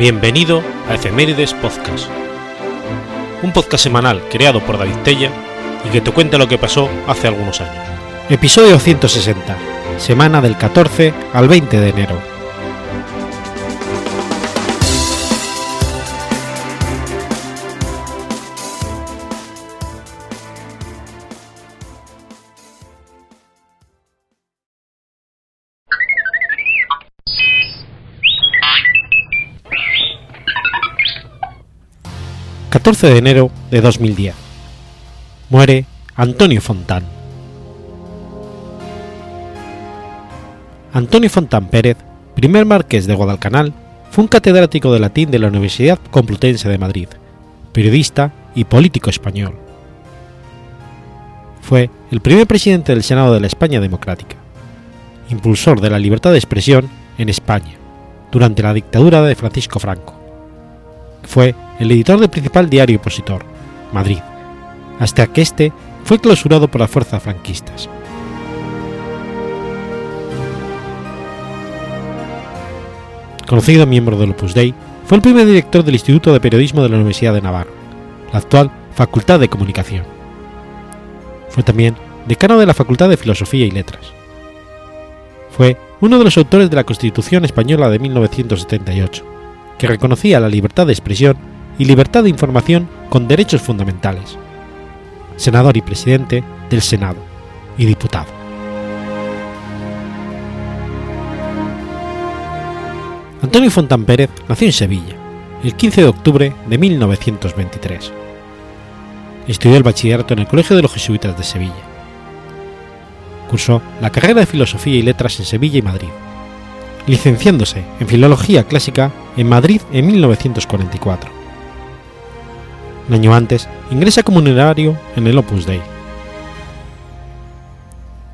Bienvenido a Efemérides Podcast, un podcast semanal creado por David Tella y que te cuenta lo que pasó hace algunos años. Episodio 160, semana del 14 al 20 de enero. 14 de enero de 2010. Muere Antonio Fontán. Antonio Fontán Pérez, primer marqués de Guadalcanal, fue un catedrático de latín de la Universidad Complutense de Madrid, periodista y político español. Fue el primer presidente del Senado de la España Democrática, impulsor de la libertad de expresión en España durante la dictadura de Francisco Franco. Fue el editor del principal diario opositor, Madrid, hasta que éste fue clausurado por las fuerzas franquistas. Conocido miembro del Opus Dei, fue el primer director del Instituto de Periodismo de la Universidad de Navarra, la actual Facultad de Comunicación. Fue también decano de la Facultad de Filosofía y Letras. Fue uno de los autores de la Constitución Española de 1978, que reconocía la libertad de expresión y libertad de información con derechos fundamentales. Senador y presidente del Senado y diputado. Antonio Fontán Pérez nació en Sevilla, el 15 de octubre de 1923. Estudió el bachillerato en el Colegio de los Jesuitas de Sevilla. Cursó la carrera de Filosofía y Letras en Sevilla y Madrid, licenciándose en Filología Clásica en Madrid en 1944 un año antes, ingresa como honorario en el Opus Dei.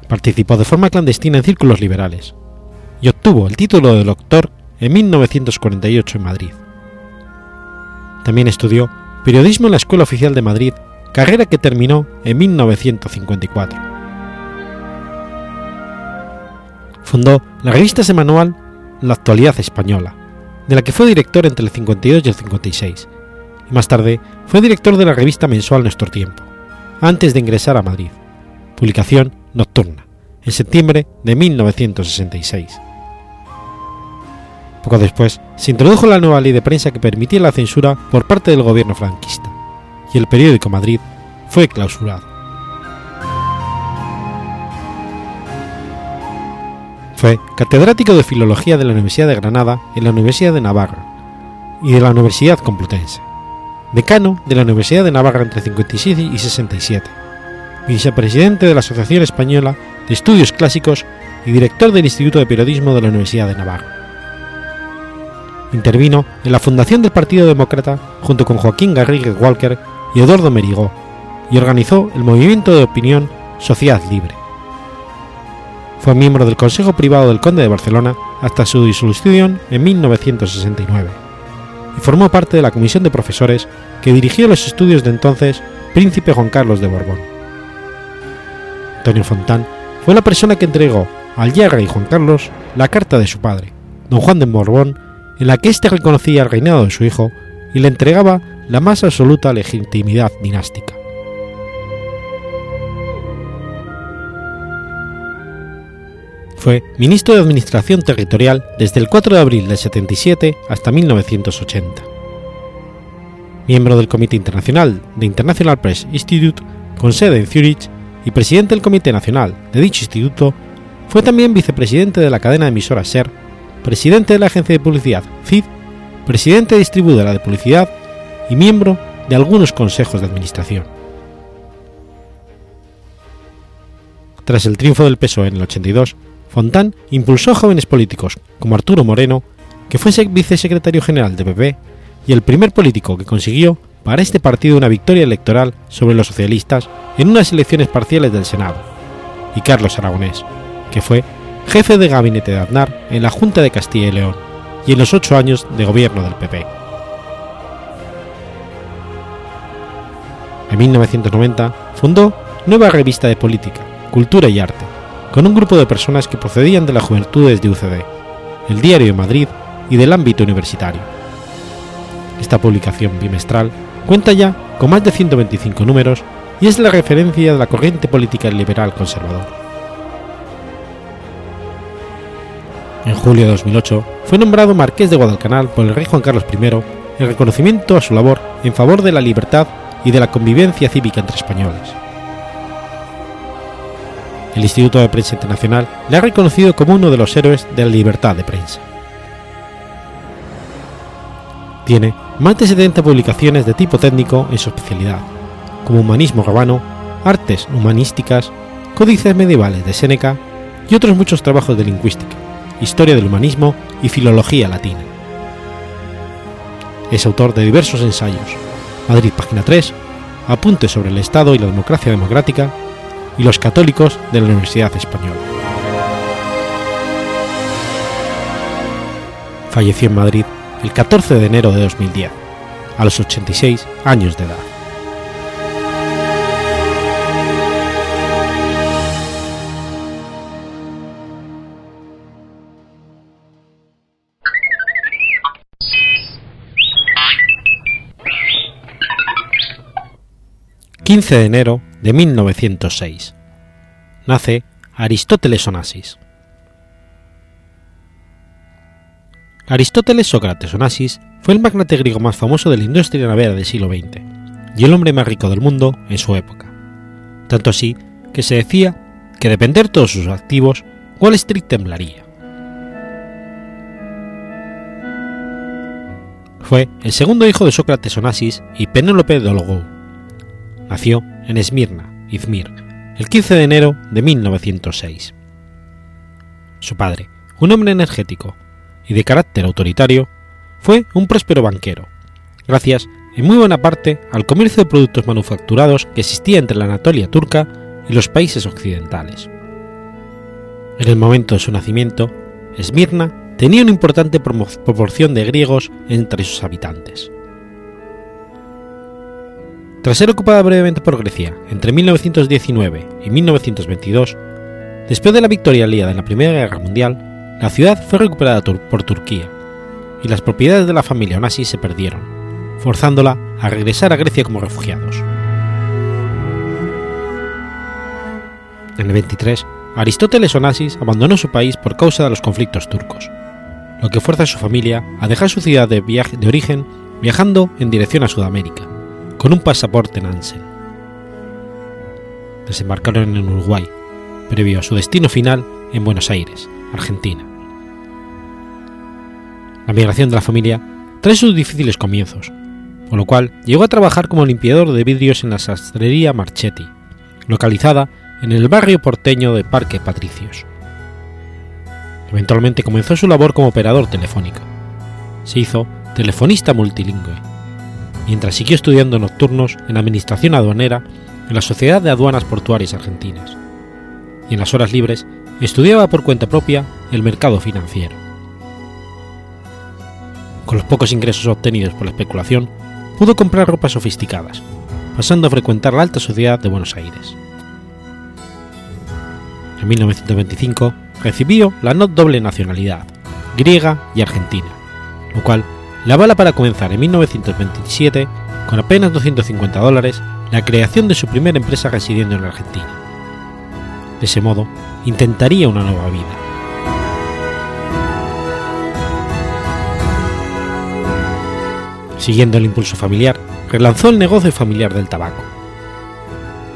Participó de forma clandestina en círculos liberales y obtuvo el título de doctor en 1948 en Madrid. También estudió periodismo en la Escuela Oficial de Madrid, carrera que terminó en 1954. Fundó la revista semanal La Actualidad Española, de la que fue director entre el 52 y el 56, y más tarde fue director de la revista mensual Nuestro Tiempo, antes de ingresar a Madrid, publicación nocturna, en septiembre de 1966. Poco después, se introdujo la nueva ley de prensa que permitía la censura por parte del gobierno franquista, y el periódico Madrid fue clausurado. Fue catedrático de Filología de la Universidad de Granada en la Universidad de Navarra y de la Universidad Complutense decano de la Universidad de Navarra entre 57 y 67, vicepresidente de la Asociación Española de Estudios Clásicos y director del Instituto de Periodismo de la Universidad de Navarra. Intervino en la fundación del Partido Demócrata junto con Joaquín Garrigues Walker y Eduardo Merigó y organizó el movimiento de opinión Sociedad Libre. Fue miembro del Consejo Privado del Conde de Barcelona hasta su disolución en 1969 y formó parte de la comisión de profesores que dirigió los estudios de entonces Príncipe Juan Carlos de Borbón. Antonio Fontán fue la persona que entregó al ya rey Juan Carlos la carta de su padre, don Juan de Borbón, en la que éste reconocía el reinado de su hijo y le entregaba la más absoluta legitimidad dinástica. Fue ministro de Administración Territorial desde el 4 de abril del 77 hasta 1980. Miembro del Comité Internacional de International Press Institute, con sede en Zurich, y presidente del Comité Nacional de dicho instituto, fue también vicepresidente de la cadena de emisoras SER, presidente de la agencia de publicidad CID, presidente distribuidora de publicidad y miembro de algunos consejos de administración. Tras el triunfo del PSOE en el 82, Fontán impulsó a jóvenes políticos como Arturo Moreno, que fue vicesecretario general de PP y el primer político que consiguió para este partido una victoria electoral sobre los socialistas en unas elecciones parciales del Senado, y Carlos Aragonés, que fue jefe de gabinete de Aznar en la Junta de Castilla y León y en los ocho años de gobierno del PP. En 1990 fundó Nueva Revista de Política, Cultura y Arte, con un grupo de personas que procedían de las juventudes de UCD, el Diario de Madrid y del ámbito universitario. Esta publicación bimestral cuenta ya con más de 125 números y es la referencia de la corriente política liberal conservador. En julio de 2008 fue nombrado marqués de Guadalcanal por el rey Juan Carlos I en reconocimiento a su labor en favor de la libertad y de la convivencia cívica entre españoles. El Instituto de Prensa Internacional le ha reconocido como uno de los héroes de la libertad de prensa. Tiene más de 70 publicaciones de tipo técnico en su especialidad, como Humanismo Romano, Artes Humanísticas, Códices Medievales de Séneca y otros muchos trabajos de lingüística, Historia del Humanismo y Filología Latina. Es autor de diversos ensayos, Madrid Página 3, Apuntes sobre el Estado y la Democracia Democrática y los católicos de la Universidad Española. Falleció en Madrid el 14 de enero de 2010, a los 86 años de edad. 15 de enero de 1906. Nace Aristóteles Onassis. Aristóteles Sócrates Onassis fue el magnate griego más famoso de la industria navera del siglo XX y el hombre más rico del mundo en su época. Tanto así que se decía que de todos sus activos, Wall Street temblaría. Fue el segundo hijo de Sócrates Onassis y Penélope Dolgou Nació en Esmirna, Izmir, el 15 de enero de 1906. Su padre, un hombre energético y de carácter autoritario, fue un próspero banquero, gracias en muy buena parte al comercio de productos manufacturados que existía entre la Anatolia turca y los países occidentales. En el momento de su nacimiento, Esmirna tenía una importante proporción de griegos entre sus habitantes. Tras ser ocupada brevemente por Grecia entre 1919 y 1922, después de la victoria aliada en la Primera Guerra Mundial, la ciudad fue recuperada por Turquía y las propiedades de la familia Onassis se perdieron, forzándola a regresar a Grecia como refugiados. En el 23, Aristóteles Onassis abandonó su país por causa de los conflictos turcos, lo que fuerza a su familia a dejar su ciudad de, de origen viajando en dirección a Sudamérica, con un pasaporte Nansen. Desembarcaron en Uruguay, previo a su destino final en Buenos Aires, Argentina. La migración de la familia trae sus difíciles comienzos, por lo cual llegó a trabajar como limpiador de vidrios en la sastrería Marchetti, localizada en el barrio porteño de Parque Patricios. Eventualmente comenzó su labor como operador telefónico. Se hizo telefonista multilingüe mientras siguió estudiando nocturnos en Administración Aduanera en la Sociedad de Aduanas Portuarias Argentinas, y en las horas libres estudiaba por cuenta propia el mercado financiero. Con los pocos ingresos obtenidos por la especulación, pudo comprar ropas sofisticadas, pasando a frecuentar la alta sociedad de Buenos Aires. En 1925 recibió la no doble nacionalidad, griega y argentina, lo cual la bala para comenzar en 1927, con apenas 250 dólares, la creación de su primera empresa residiendo en la Argentina. De ese modo, intentaría una nueva vida. Siguiendo el impulso familiar, relanzó el negocio familiar del tabaco.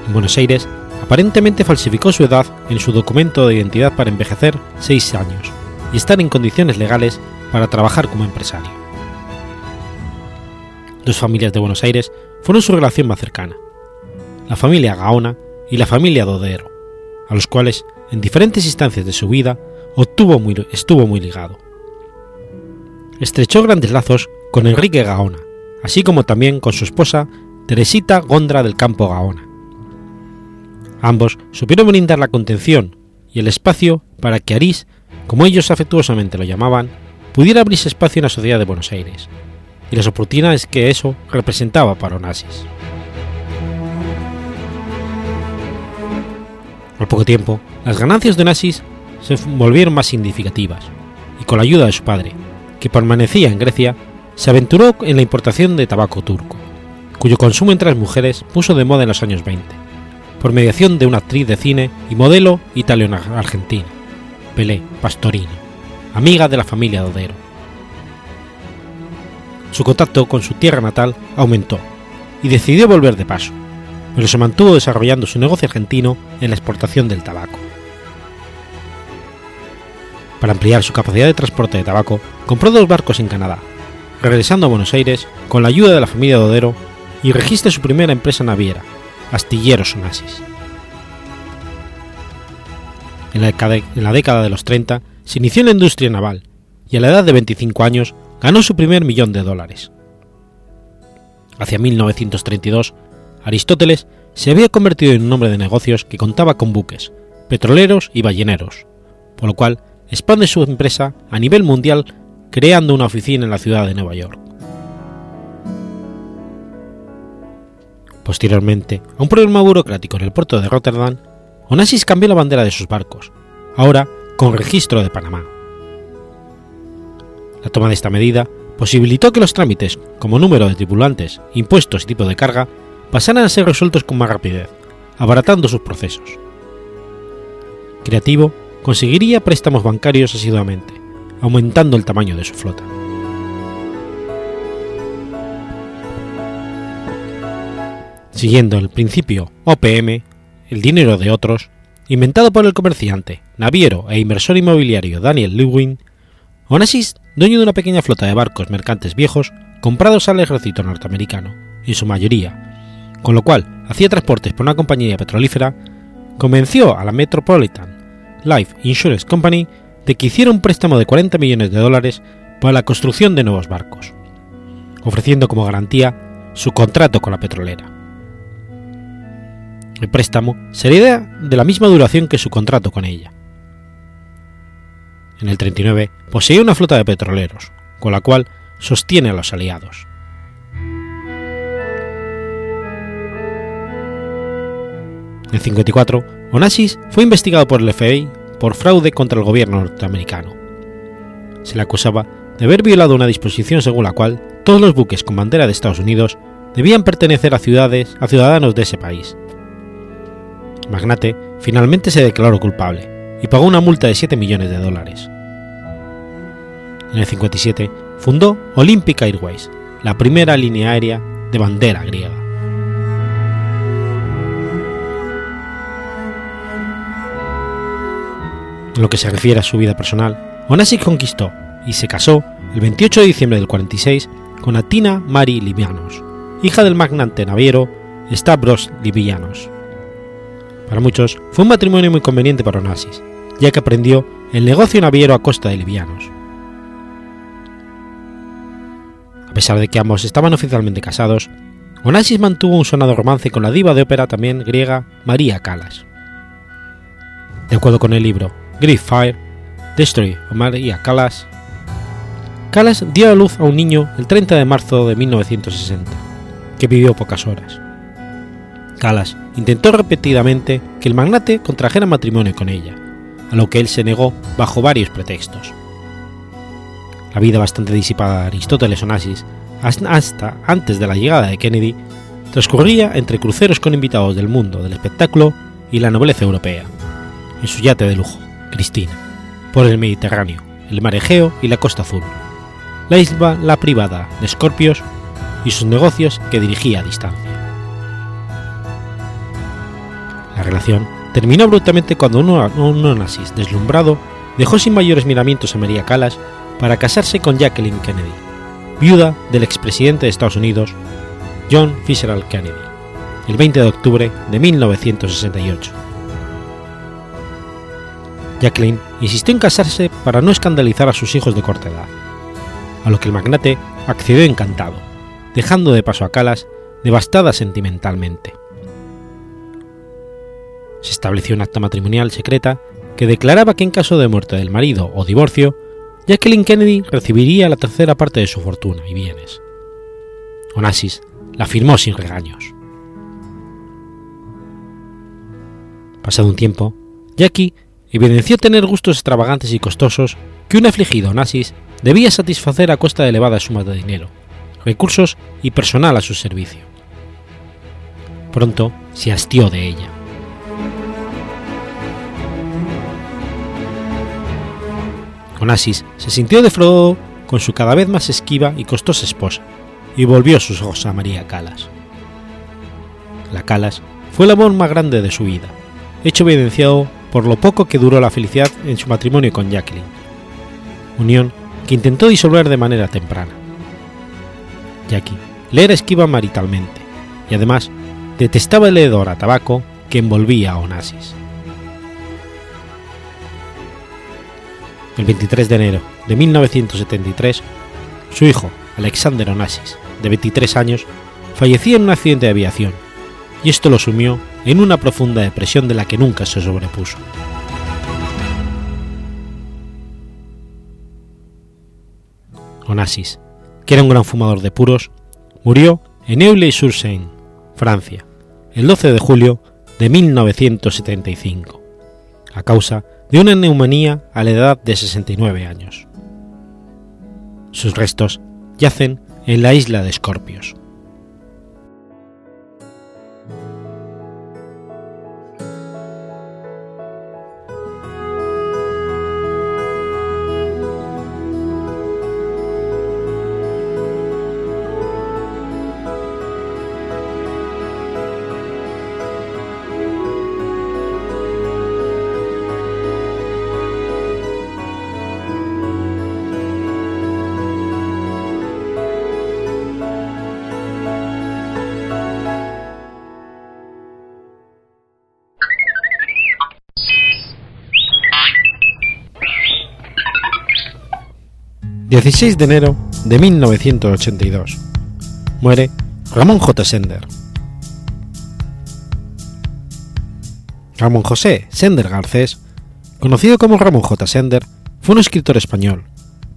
En Buenos Aires, aparentemente falsificó su edad en su documento de identidad para envejecer 6 años y estar en condiciones legales para trabajar como empresario. Dos familias de Buenos Aires fueron su relación más cercana, la familia Gaona y la familia Dodero, a los cuales, en diferentes instancias de su vida, estuvo muy ligado. Estrechó grandes lazos con Enrique Gaona, así como también con su esposa Teresita Gondra del Campo Gaona. Ambos supieron brindar la contención y el espacio para que Arís, como ellos afectuosamente lo llamaban, pudiera abrirse espacio en la sociedad de Buenos Aires, y las oportunidades que eso representaba para Onassis. Al poco tiempo, las ganancias de Onassis se volvieron más significativas, y con la ayuda de su padre, que permanecía en Grecia, se aventuró en la importación de tabaco turco, cuyo consumo entre las mujeres puso de moda en los años 20, por mediación de una actriz de cine y modelo italiano-argentina, Pelé Pastorino, amiga de la familia Dodero. Su contacto con su tierra natal aumentó y decidió volver de paso, pero se mantuvo desarrollando su negocio argentino en la exportación del tabaco. Para ampliar su capacidad de transporte de tabaco, compró dos barcos en Canadá, regresando a Buenos Aires con la ayuda de la familia Dodero y registra su primera empresa naviera, Astilleros Onassis. En la, en la década de los 30 se inició en la industria naval y a la edad de 25 años ganó su primer millón de dólares. Hacia 1932, Aristóteles se había convertido en un hombre de negocios que contaba con buques, petroleros y balleneros, por lo cual expande su empresa a nivel mundial creando una oficina en la ciudad de Nueva York. Posteriormente, a un problema burocrático en el puerto de Rotterdam, Onassis cambió la bandera de sus barcos, ahora con registro de Panamá. La toma de esta medida posibilitó que los trámites, como número de tripulantes, impuestos y tipo de carga, pasaran a ser resueltos con más rapidez, abaratando sus procesos. Creativo conseguiría préstamos bancarios asiduamente, aumentando el tamaño de su flota. Siguiendo el principio OPM, el dinero de otros, inventado por el comerciante, naviero e inversor inmobiliario Daniel Lewin, Onassis, dueño de una pequeña flota de barcos mercantes viejos comprados al ejército norteamericano, en su mayoría, con lo cual hacía transportes por una compañía petrolífera, convenció a la Metropolitan Life Insurance Company de que hiciera un préstamo de 40 millones de dólares para la construcción de nuevos barcos, ofreciendo como garantía su contrato con la petrolera. El préstamo sería de la misma duración que su contrato con ella. En el 39 poseía una flota de petroleros, con la cual sostiene a los aliados. En el 54, Onassis fue investigado por el FBI por fraude contra el gobierno norteamericano. Se le acusaba de haber violado una disposición según la cual todos los buques con bandera de Estados Unidos debían pertenecer a ciudades a ciudadanos de ese país. Magnate finalmente se declaró culpable y pagó una multa de 7 millones de dólares. En el 57 fundó Olympic Airways, la primera línea aérea de bandera griega. En lo que se refiere a su vida personal, Onassis conquistó y se casó el 28 de diciembre del 46 con Atina Mari Livianos, hija del magnate naviero Stavros Livianos. Para muchos fue un matrimonio muy conveniente para Onassis, ya que aprendió el negocio naviero a costa de Livianos. A pesar de que ambos estaban oficialmente casados, Onassis mantuvo un sonado romance con la diva de ópera también griega María Calas. De acuerdo con el libro Grief Fire, Destroy o María Callas, Callas dio a luz a un niño el 30 de marzo de 1960, que vivió pocas horas. Callas intentó repetidamente que el magnate contrajera matrimonio con ella, a lo que él se negó bajo varios pretextos. La vida bastante disipada de Aristóteles Onassis, hasta antes de la llegada de Kennedy, transcurría entre cruceros con invitados del mundo del espectáculo y la nobleza europea, en su yate de lujo. Cristina, por el Mediterráneo, el mar Egeo y la Costa Azul, la isla La Privada de Escorpios y sus negocios que dirigía a distancia. La relación terminó abruptamente cuando un Onassis deslumbrado dejó sin mayores miramientos a María Callas para casarse con Jacqueline Kennedy, viuda del expresidente de Estados Unidos John Fitzgerald Kennedy, el 20 de octubre de 1968. Jacqueline insistió en casarse para no escandalizar a sus hijos de corta edad, a lo que el magnate accedió encantado, dejando de paso a Calas devastada sentimentalmente. Se estableció un acta matrimonial secreta que declaraba que en caso de muerte del marido o divorcio, Jacqueline Kennedy recibiría la tercera parte de su fortuna y bienes. Onassis la firmó sin regaños. Pasado un tiempo, Jackie evidenció tener gustos extravagantes y costosos que un afligido Onassis debía satisfacer a costa de elevadas sumas de dinero, recursos y personal a su servicio. Pronto se hastió de ella. Onassis se sintió defraudado con su cada vez más esquiva y costosa esposa y volvió sus ojos a María Calas. La Calas fue el amor más grande de su vida, hecho evidenciado por lo poco que duró la felicidad en su matrimonio con Jacqueline, unión que intentó disolver de manera temprana. Jackie le era esquiva maritalmente y además detestaba el hedor a tabaco que envolvía a Onassis. El 23 de enero de 1973, su hijo, Alexander Onassis, de 23 años, fallecía en un accidente de aviación, y esto lo sumió en una profunda depresión de la que nunca se sobrepuso. Onassis, que era un gran fumador de puros, murió en Euler-sur-Seine, Francia, el 12 de julio de 1975, a causa de una neumonía a la edad de 69 años. Sus restos yacen en la isla de Escorpios. 16 de enero de 1982. Muere Ramón J. Sender. Ramón José Sender Garcés, conocido como Ramón J. Sender, fue un escritor español,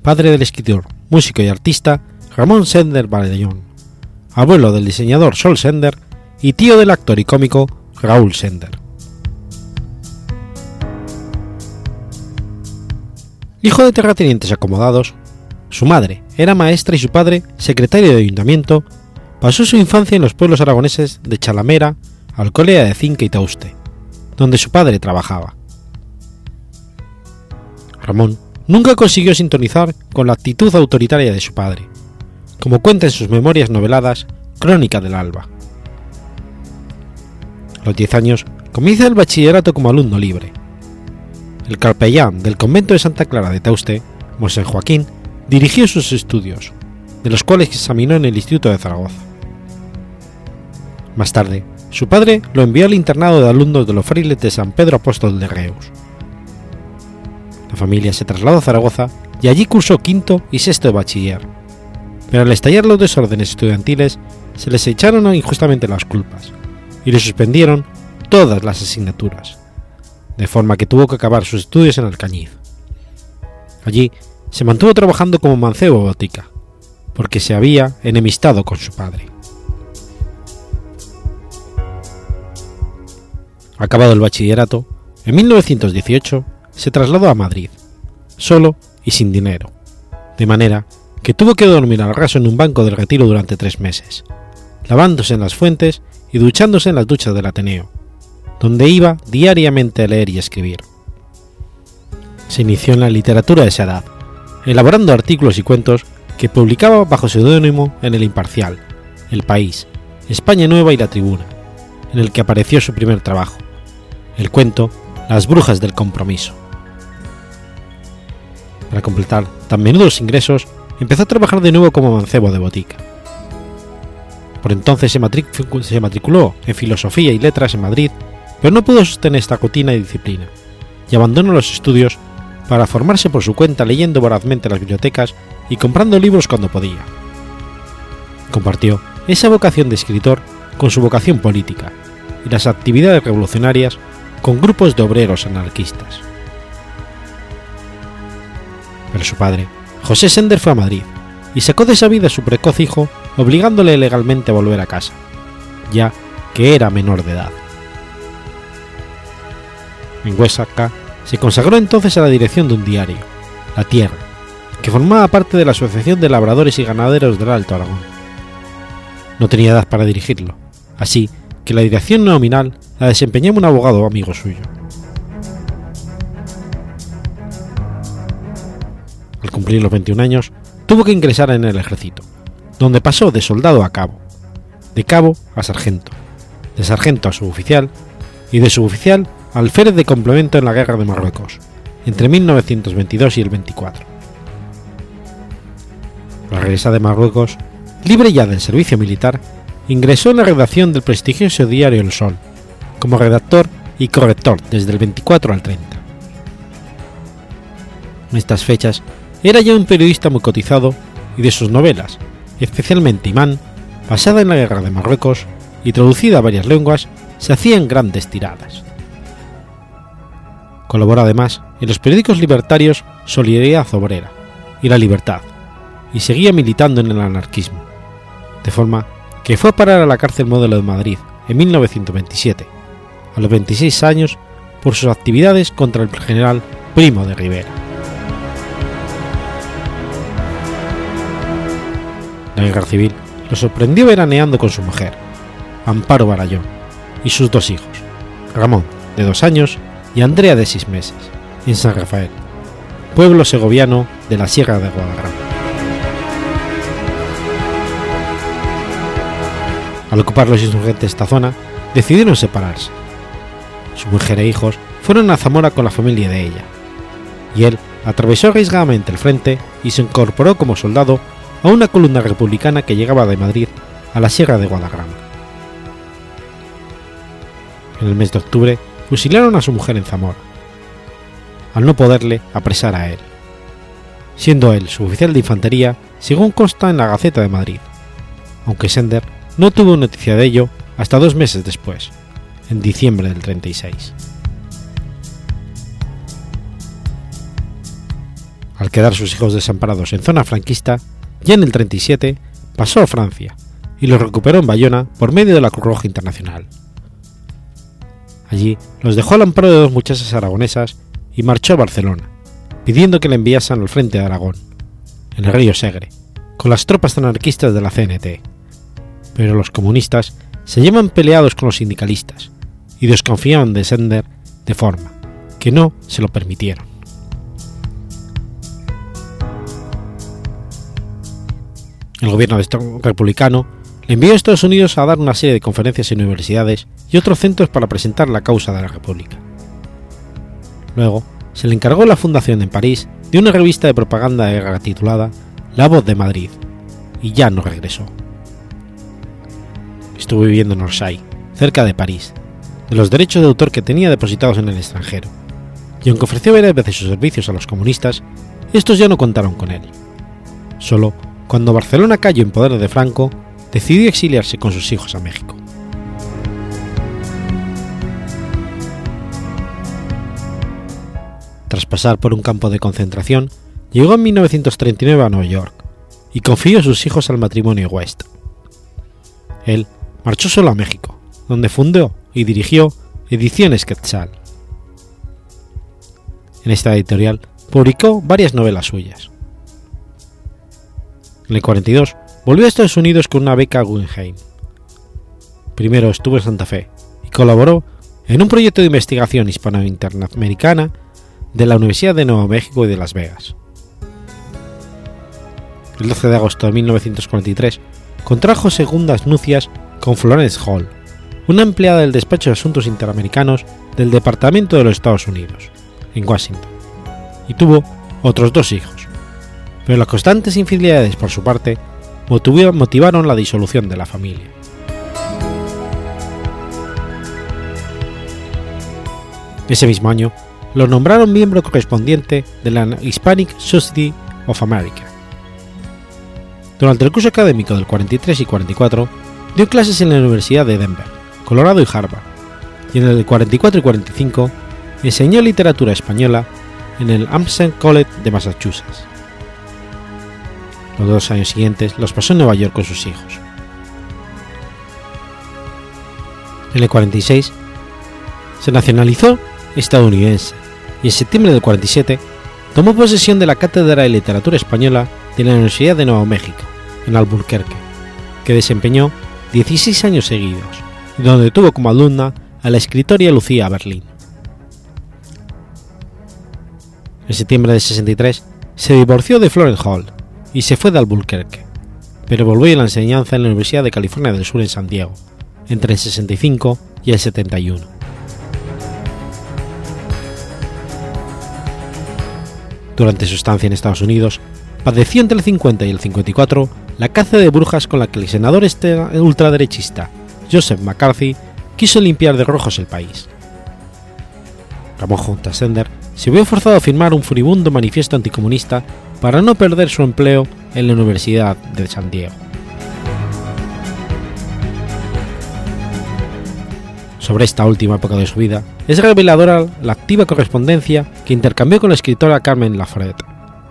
padre del escritor, músico y artista Ramón Sender Valleón, abuelo del diseñador Sol Sender y tío del actor y cómico Raúl Sender. Hijo de terratenientes acomodados, su madre era maestra y su padre, secretario de ayuntamiento, pasó su infancia en los pueblos aragoneses de Chalamera, Alcolea de Cinca y Tauste, donde su padre trabajaba. Ramón nunca consiguió sintonizar con la actitud autoritaria de su padre, como cuenta en sus memorias noveladas Crónica del Alba. A los 10 años comienza el bachillerato como alumno libre. El capellán del convento de Santa Clara de Tauste, Mosén Joaquín, dirigió sus estudios, de los cuales examinó en el Instituto de Zaragoza. Más tarde, su padre lo envió al internado de alumnos de los frailes de San Pedro Apóstol de Reus. La familia se trasladó a Zaragoza y allí cursó quinto y sexto de bachiller, pero al estallar los desórdenes estudiantiles se les echaron injustamente las culpas y le suspendieron todas las asignaturas, de forma que tuvo que acabar sus estudios en Alcañiz. Allí se mantuvo trabajando como mancebo botica, porque se había enemistado con su padre. Acabado el bachillerato, en 1918 se trasladó a Madrid, solo y sin dinero, de manera que tuvo que dormir al raso en un banco del retiro durante tres meses, lavándose en las fuentes y duchándose en las duchas del Ateneo, donde iba diariamente a leer y escribir. Se inició en la literatura de esa edad, elaborando artículos y cuentos que publicaba bajo seudónimo en El Imparcial, El País, España Nueva y La Tribuna, en el que apareció su primer trabajo, el cuento Las Brujas del Compromiso. Para completar tan menudos ingresos, empezó a trabajar de nuevo como mancebo de botica. Por entonces se, matriculó en Filosofía y Letras en Madrid, pero no pudo sostener esta rutina y disciplina, y abandonó los estudios para formarse por su cuenta leyendo vorazmente las bibliotecas y comprando libros cuando podía. Compartió esa vocación de escritor con su vocación política y las actividades revolucionarias con grupos de obreros anarquistas. Pero su padre, José Sender, fue a Madrid y sacó de esa vida a su precoz hijo, obligándole legalmente a volver a casa, ya que era menor de edad. En Huesaca se consagró entonces a la dirección de un diario, La Tierra, que formaba parte de la Asociación de Labradores y Ganaderos del Alto Aragón. No tenía edad para dirigirlo, así que la dirección nominal la desempeñaba un abogado amigo suyo. Al cumplir los 21 años, tuvo que ingresar en el ejército, donde pasó de soldado a cabo, de cabo a sargento, de sargento a suboficial y de suboficial al alférez de complemento en la guerra de Marruecos, entre 1922 y el 24. La regresa de Marruecos, libre ya del servicio militar, ingresó en la redacción del prestigioso diario El Sol, como redactor y corrector desde el 24 al 30. En estas fechas era ya un periodista muy cotizado y de sus novelas, especialmente Imán, basada en la guerra de Marruecos y traducida a varias lenguas, se hacían grandes tiradas. Colabora además en los periódicos libertarios Solidaridad Obrera y La Libertad, y seguía militando en el anarquismo, de forma que fue a parar a la cárcel modelo de Madrid en 1927, a los 26 años, por sus actividades contra el general Primo de Rivera. La guerra civil lo sorprendió veraneando con su mujer, Amparo Barallón, y sus dos hijos, Ramón, de dos años, y Andrea, de seis meses, en San Rafael, pueblo segoviano de la Sierra de Guadarrama. Al ocupar los insurgentes esta zona, decidieron separarse. Su mujer e hijos fueron a Zamora con la familia de ella, y él atravesó arriesgadamente el frente y se incorporó como soldado a una columna republicana que llegaba de Madrid a la Sierra de Guadarrama. En el mes de octubre fusilaron a su mujer en Zamora, al no poderle apresar a él, siendo él su oficial de infantería según consta en la Gaceta de Madrid, aunque Sender no tuvo noticia de ello hasta dos meses después, en diciembre del 36. Al quedar sus hijos desamparados en zona franquista, ya en el 37 pasó a Francia y los recuperó en Bayona por medio de la Cruz Roja Internacional. Allí los dejó al amparo de dos muchachas aragonesas y marchó a Barcelona, pidiendo que le enviasen al frente de Aragón, en el río Segre, con las tropas anarquistas de la CNT. Pero los comunistas se llevan peleados con los sindicalistas y desconfiaban de Sender de forma que no se lo permitieron. El gobierno republicano envió a Estados Unidos a dar una serie de conferencias en universidades y otros centros para presentar la causa de la República. Luego, se le encargó la fundación en París de una revista de propaganda de guerra titulada La Voz de Madrid, y ya no regresó. Estuvo viviendo en Orsay, cerca de París, de los derechos de autor que tenía depositados en el extranjero, y aunque ofreció varias veces sus servicios a los comunistas, estos ya no contaron con él. Solo cuando Barcelona cayó en poder de Franco, decidió exiliarse con sus hijos a México. Tras pasar por un campo de concentración, llegó en 1939 a Nueva York y confió a sus hijos al matrimonio West. Él marchó solo a México, donde fundó y dirigió Ediciones Quetzal. En esta editorial publicó varias novelas suyas. En el 42 volvió a Estados Unidos con una beca Guggenheim. Primero estuvo en Santa Fe y colaboró en un proyecto de investigación hispano-interamericana de la Universidad de Nuevo México y de Las Vegas. El 12 de agosto de 1943 contrajo segundas nupcias con Florence Hall, una empleada del despacho de asuntos interamericanos del Departamento de los Estados Unidos, en Washington, y tuvo otros dos hijos, pero las constantes infidelidades por su parte motivaron la disolución de la familia. Ese mismo año, lo nombraron miembro correspondiente de la Hispanic Society of America. Durante el curso académico del 43 y 44, dio clases en la Universidad de Denver, Colorado y Harvard, y en el 44 y 45 enseñó literatura española en el Amherst College de Massachusetts. Los dos años siguientes los pasó en Nueva York con sus hijos. En el 46 se nacionalizó estadounidense y en septiembre del 47 tomó posesión de la Cátedra de Literatura Española de la Universidad de Nuevo México, en Albuquerque, que desempeñó 16 años seguidos, donde tuvo como alumna a la escritora Lucía Berlín. En septiembre de 63 se divorció de Florence Hall y se fue de Albuquerque, pero volvió a la enseñanza en la Universidad de California del Sur en San Diego, entre el 65 y el 71. Durante su estancia en Estados Unidos, padeció entre el 50 y el 54 la caza de brujas con la que el senador este ultraderechista Joseph McCarthy quiso limpiar de rojos el país. Ramón. Sender se vio forzado a firmar un furibundo manifiesto anticomunista para no perder su empleo en la Universidad de San Diego. Sobre esta última época de su vida, es reveladora la activa correspondencia que intercambió con la escritora Carmen Lafayette,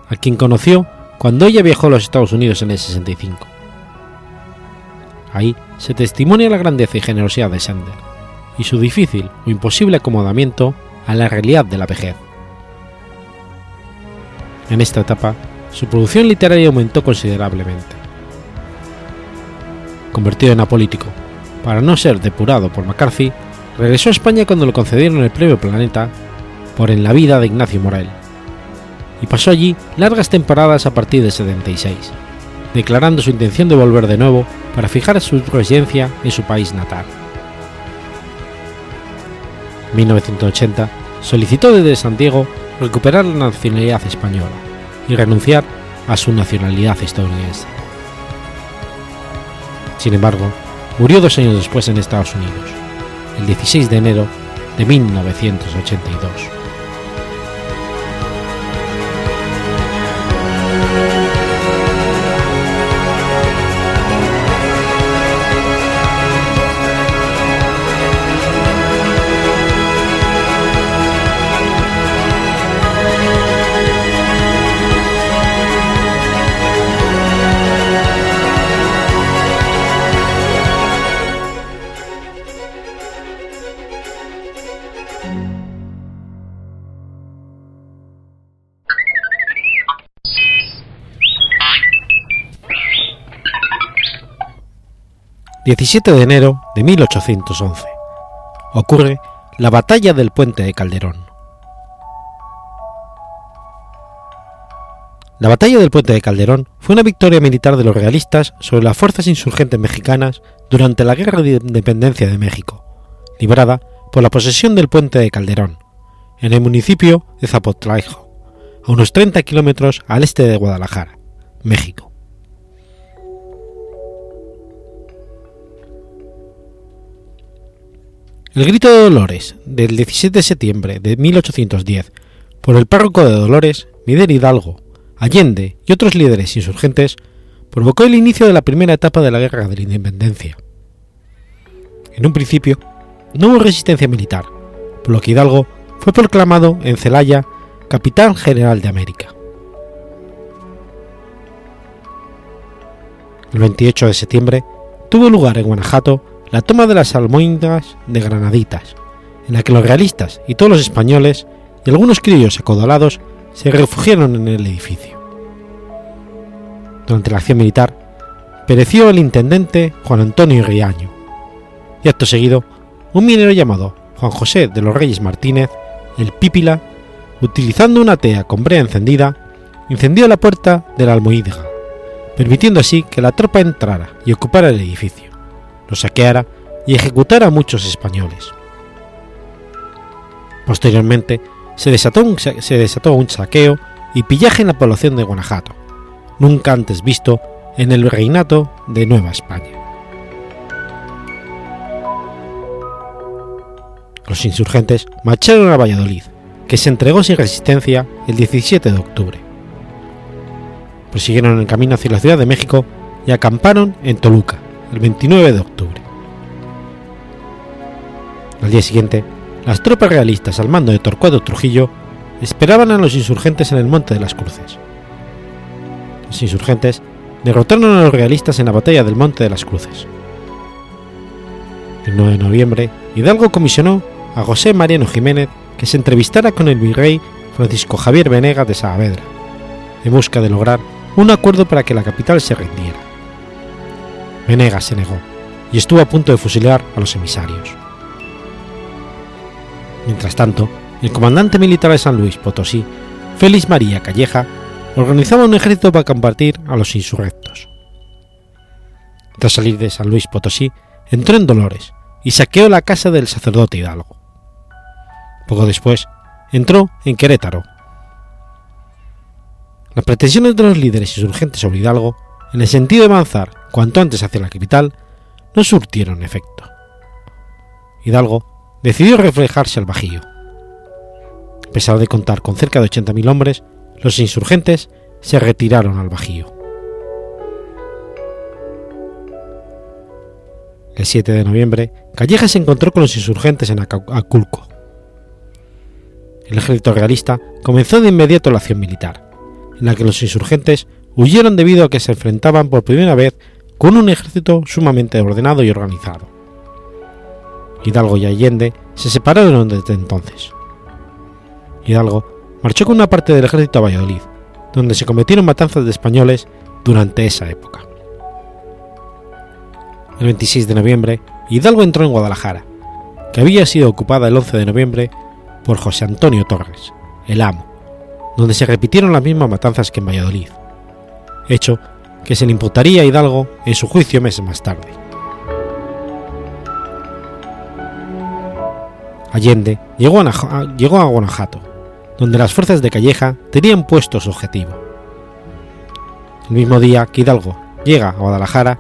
a quien conoció cuando ella viajó a los Estados Unidos en el 65. Ahí se testimonia la grandeza y generosidad de Sender y su difícil o imposible acomodamiento a la realidad de la vejez. En esta etapa, su producción literaria aumentó considerablemente. Convertido en apolítico, para no ser depurado por McCarthy, regresó a España cuando le concedieron el Premio Planeta por En la vida de Ignacio Morel, y pasó allí largas temporadas a partir de 76, declarando su intención de volver de nuevo para fijar su residencia en su país natal. En 1980 solicitó desde Santiago recuperar la nacionalidad española y renunciar a su nacionalidad estadounidense. Sin embargo, murió dos años después en Estados Unidos, el 16 de enero de 1982. 17 de enero de 1811. Ocurre la Batalla del Puente de Calderón. La Batalla del Puente de Calderón fue una victoria militar de los realistas sobre las fuerzas insurgentes mexicanas durante la Guerra de Independencia de México, librada por la posesión del Puente de Calderón, en el municipio de Zapotlaijo, a unos 30 kilómetros al este de Guadalajara, México. El grito de Dolores del 17 de septiembre de 1810 por el párroco de Dolores, Miguel Hidalgo, Allende y otros líderes insurgentes provocó el inicio de la primera etapa de la Guerra de la Independencia. En un principio, no hubo resistencia militar, por lo que Hidalgo fue proclamado en Celaya capitán general de América. El 28 de septiembre tuvo lugar en Guanajuato la toma de las almohadillas de Granaditas, en la que los realistas y todos los españoles y algunos criollos acodolados se refugiaron en el edificio. Durante la acción militar, pereció el intendente Juan Antonio Riaño, y acto seguido, un minero llamado Juan José de los Reyes Martínez, el Pípila, utilizando una tea con brea encendida, incendió la puerta de la almohídega, permitiendo así que la tropa entrara y ocupara el edificio lo saqueara y ejecutara a muchos españoles. Posteriormente, se desató, un, se desató un saqueo y pillaje en la población de Guanajuato, nunca antes visto en el reinato de Nueva España. Los insurgentes marcharon a Valladolid, que se entregó sin resistencia el 17 de octubre. Prosiguieron el camino hacia la Ciudad de México y acamparon en Toluca, el 29 de octubre. Al día siguiente, las tropas realistas al mando de Torcuato Trujillo esperaban a los insurgentes en el Monte de las Cruces. Los insurgentes derrotaron a los realistas en la batalla del Monte de las Cruces. El 9 de noviembre, Hidalgo comisionó a José Mariano Jiménez que se entrevistara con el virrey Francisco Javier Venegas de Saavedra, en busca de lograr un acuerdo para que la capital se rindiera. Venegas se negó y estuvo a punto de fusilar a los emisarios. Mientras tanto, el comandante militar de San Luis Potosí, Félix María Calleja, organizaba un ejército para combatir a los insurrectos. Tras salir de San Luis Potosí, entró en Dolores y saqueó la casa del sacerdote Hidalgo. Poco después, entró en Querétaro. Las pretensiones de los líderes insurgentes sobre Hidalgo, en el sentido de avanzar cuanto antes hacia la capital, no surtieron efecto. Hidalgo decidió reflejarse al Bajío. A pesar de contar con cerca de 80.000 hombres, los insurgentes se retiraron al Bajío. El 7 de noviembre, Calleja se encontró con los insurgentes en Aculco. El ejército realista comenzó de inmediato la acción militar, en la que los insurgentes huyeron debido a que se enfrentaban por primera vez con un ejército sumamente ordenado y organizado. Hidalgo y Allende se separaron desde entonces. Hidalgo marchó con una parte del ejército a Valladolid, donde se cometieron matanzas de españoles durante esa época. El 26 de noviembre, Hidalgo entró en Guadalajara, que había sido ocupada el 11 de noviembre por José Antonio Torres, el amo, donde se repitieron las mismas matanzas que en Valladolid, hecho que se le imputaría a Hidalgo en su juicio meses más tarde. Allende llegó a, llegó a Guanajuato, donde las fuerzas de Calleja tenían puesto su objetivo. El mismo día que Hidalgo llega a Guadalajara,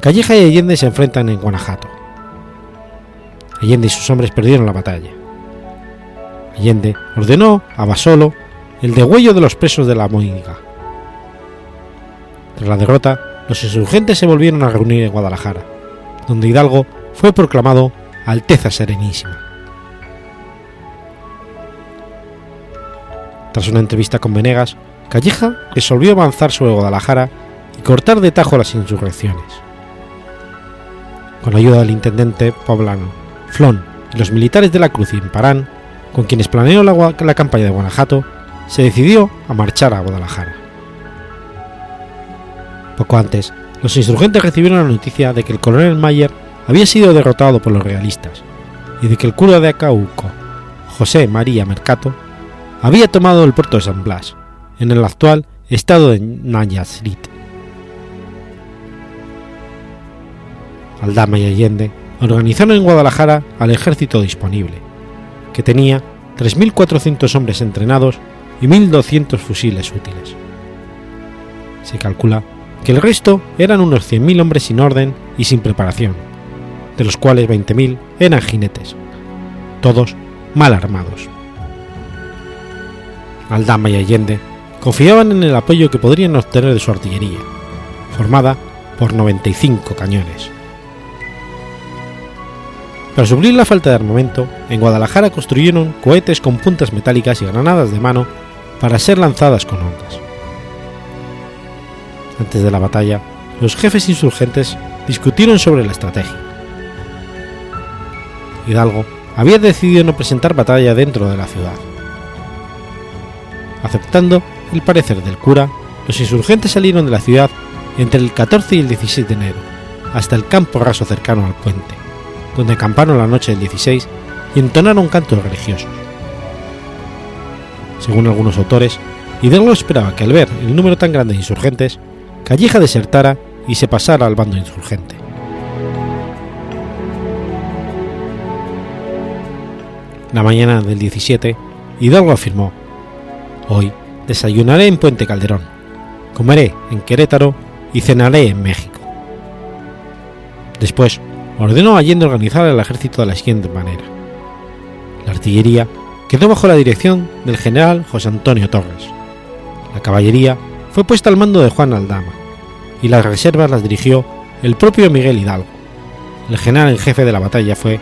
Calleja y Allende se enfrentan en Guanajuato. Allende y sus hombres perdieron la batalla. Allende ordenó a Basolo el degüello de los presos de la Moiga. Tras la derrota, los insurgentes se volvieron a reunir en Guadalajara, donde Hidalgo fue proclamado Alteza Serenísima. Tras una entrevista con Venegas, Calleja resolvió avanzar sobre Guadalajara y cortar de tajo las insurrecciones. Con la ayuda del intendente poblano, Flon y los militares de la Cruz y Imparán, con quienes planeó la, la campaña de Guanajuato, se decidió a marchar a Guadalajara. Poco antes, los insurgentes recibieron la noticia de que el coronel Mayer había sido derrotado por los realistas y de que el cura de Acauco, José María Mercato, había tomado el puerto de San Blas, en el actual estado de Nayarit. Aldama y Allende organizaron en Guadalajara al ejército disponible, que tenía 3.400 hombres entrenados y 1.200 fusiles útiles. Se calcula que el resto eran unos 100.000 hombres sin orden y sin preparación, de los cuales 20.000 eran jinetes, todos mal armados. Aldama y Allende confiaban en el apoyo que podrían obtener de su artillería, formada por 95 cañones. Para suplir la falta de armamento, en Guadalajara construyeron cohetes con puntas metálicas y granadas de mano para ser lanzadas con ondas. Antes de la batalla, los jefes insurgentes discutieron sobre la estrategia. Hidalgo había decidido no presentar batalla dentro de la ciudad. Aceptando el parecer del cura, los insurgentes salieron de la ciudad entre el 14 y el 16 de enero, hasta el campo raso cercano al puente, donde acamparon la noche del 16 y entonaron cantos religiosos. Según algunos autores, Hidalgo esperaba que al ver el número tan grande de insurgentes, Calleja desertara y se pasara al bando insurgente. La mañana del 17, Hidalgo afirmó, Hoy desayunaré en Puente Calderón, comeré en Querétaro y cenaré en México. Después ordenó a Allende organizar el ejército de la siguiente manera. La artillería quedó bajo la dirección del general José Antonio Torres. La caballería fue puesta al mando de Juan Aldama y las reservas las dirigió el propio Miguel Hidalgo. El general en jefe de la batalla fue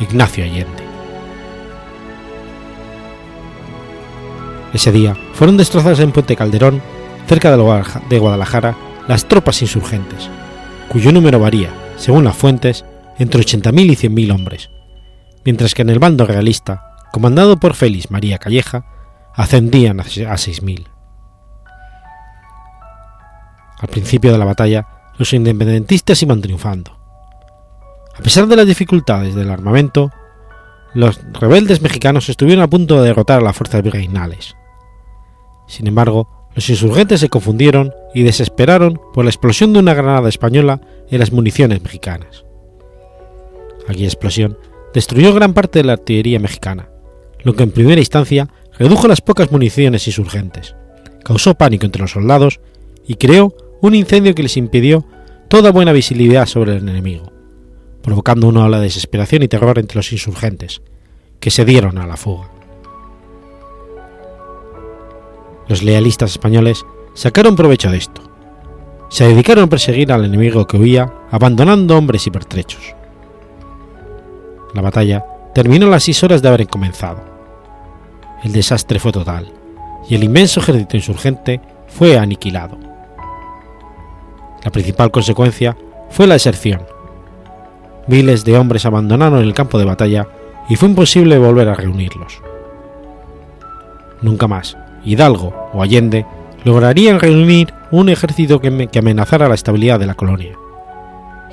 Ignacio Allende. Ese día fueron destrozadas en Puente Calderón, cerca de Guadalajara, las tropas insurgentes, cuyo número varía, según las fuentes, entre 80.000 y 100.000 hombres, mientras que en el bando realista comandado por Félix María Calleja, ascendían a 6.000. Al principio de la batalla, los independentistas iban triunfando. A pesar de las dificultades del armamento, los rebeldes mexicanos estuvieron a punto de derrotar a las fuerzas virreinales. Sin embargo, los insurgentes se confundieron y desesperaron por la explosión de una granada española en las municiones mexicanas. Aquella explosión destruyó gran parte de la artillería mexicana, lo que en primera instancia redujo las pocas municiones insurgentes, causó pánico entre los soldados y creó un incendio que les impidió toda buena visibilidad sobre el enemigo, provocando una ola de desesperación y terror entre los insurgentes, que se dieron a la fuga. Los lealistas españoles sacaron provecho de esto. Se dedicaron a perseguir al enemigo que huía, abandonando hombres y pertrechos. La batalla terminó a las seis horas de haber comenzado. El desastre fue total, y el inmenso ejército insurgente fue aniquilado. La principal consecuencia fue la deserción. Miles de hombres abandonaron el campo de batalla y fue imposible volver a reunirlos. Nunca más Hidalgo o Allende lograrían reunir un ejército que, amenazara la estabilidad de la colonia,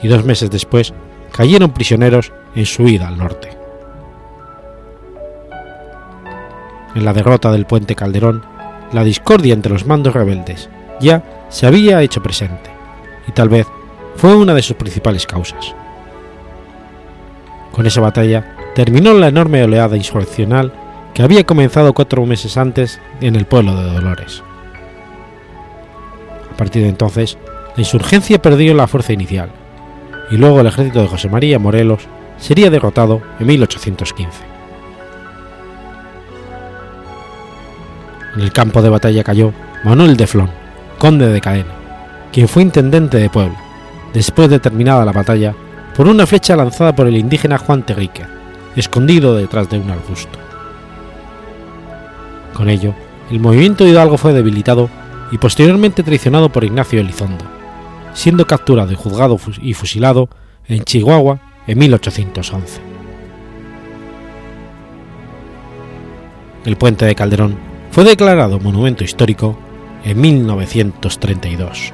y dos meses después cayeron prisioneros en su huida al norte. En la derrota del puente Calderón, la discordia entre los mandos rebeldes ya se había hecho presente, y tal vez fue una de sus principales causas. Con esa batalla terminó la enorme oleada insurreccional que había comenzado cuatro meses antes en el pueblo de Dolores. A partir de entonces, la insurgencia perdió la fuerza inicial, y luego el ejército de José María Morelos sería derrotado en 1815. En el campo de batalla cayó Manuel de Flon, conde de Cadena, quien fue intendente de Puebla, después de terminada la batalla, por una flecha lanzada por el indígena Juan Terrique, escondido detrás de un arbusto. Con ello, el movimiento Hidalgo fue debilitado y posteriormente traicionado por Ignacio Elizondo, siendo capturado y juzgado y fusilado en Chihuahua en 1811. El puente de Calderón fue declarado monumento histórico en 1932.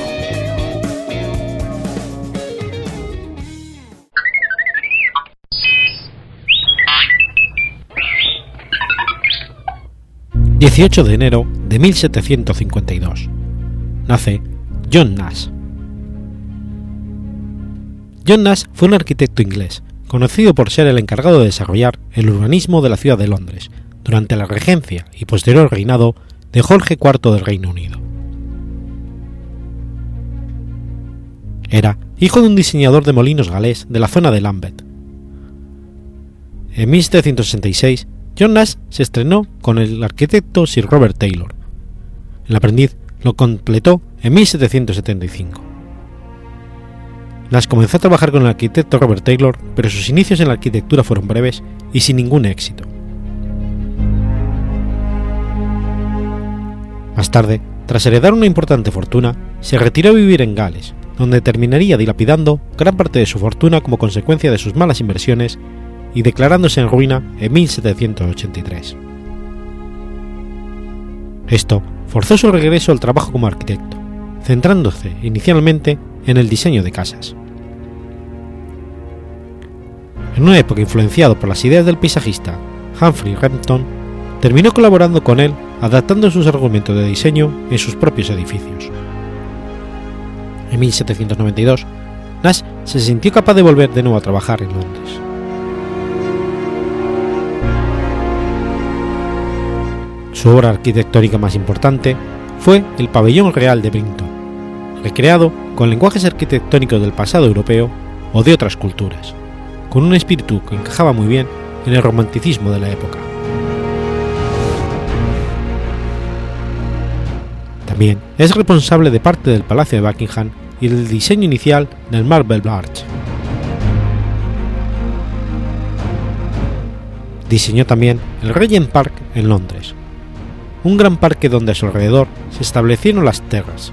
...18 de enero de 1752... ...nace John Nash... John Nash fue un arquitecto inglés, conocido por ser el encargado de desarrollar el urbanismo de la ciudad de Londres durante la regencia y posterior reinado de Jorge IV del Reino Unido. Era hijo de un diseñador de molinos galés de la zona de Lambeth. En 1766, John se estrenó con el arquitecto Sir Robert Taylor. El aprendiz lo completó en 1775. Nash comenzó a trabajar con el arquitecto Robert Taylor, pero sus inicios en la arquitectura fueron breves y sin ningún éxito. Más tarde, tras heredar una importante fortuna, se retiró a vivir en Gales, donde terminaría dilapidando gran parte de su fortuna como consecuencia de sus malas inversiones y declarándose en ruina en 1783. Esto forzó su regreso al trabajo como arquitecto, centrándose inicialmente en el diseño de casas. En una época influenciado por las ideas del paisajista Humphrey Repton, terminó colaborando con él adaptando sus argumentos de diseño en sus propios edificios. En 1792, Nash se sintió capaz de volver de nuevo a trabajar en Londres. Su obra arquitectónica más importante fue el Pabellón Real de Brinton, recreado con lenguajes arquitectónicos del pasado europeo o de otras culturas, con un espíritu que encajaba muy bien en el romanticismo de la época. También es responsable de parte del Palacio de Buckingham y del diseño inicial del Marble Arch. Diseñó también el Regent Park en Londres, un gran parque donde a su alrededor se establecieron las terras,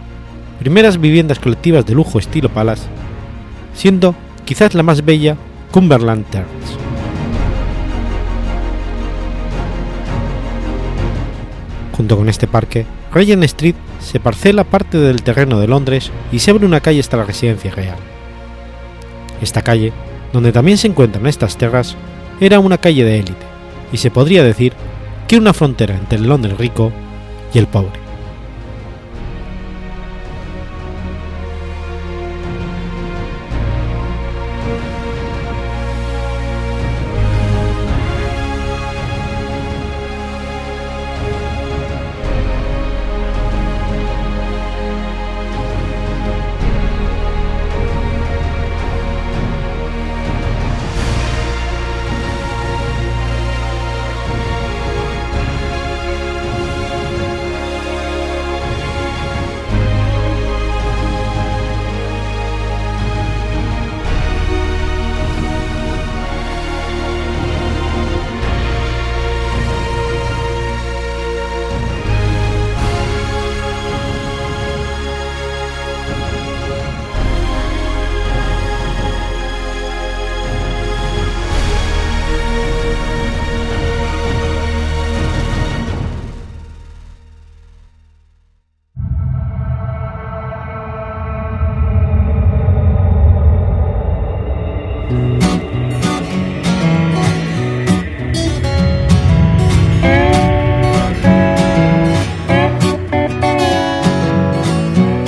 primeras viviendas colectivas de lujo estilo palace, siendo quizás la más bella Cumberland Terrace. Junto con este parque, Regent Street se parcela parte del terreno de Londres y se abre una calle hasta la residencia real. Esta calle, donde también se encuentran estas tierras, era una calle de élite, y se podría decir que una frontera entre el Londres rico y el pobre.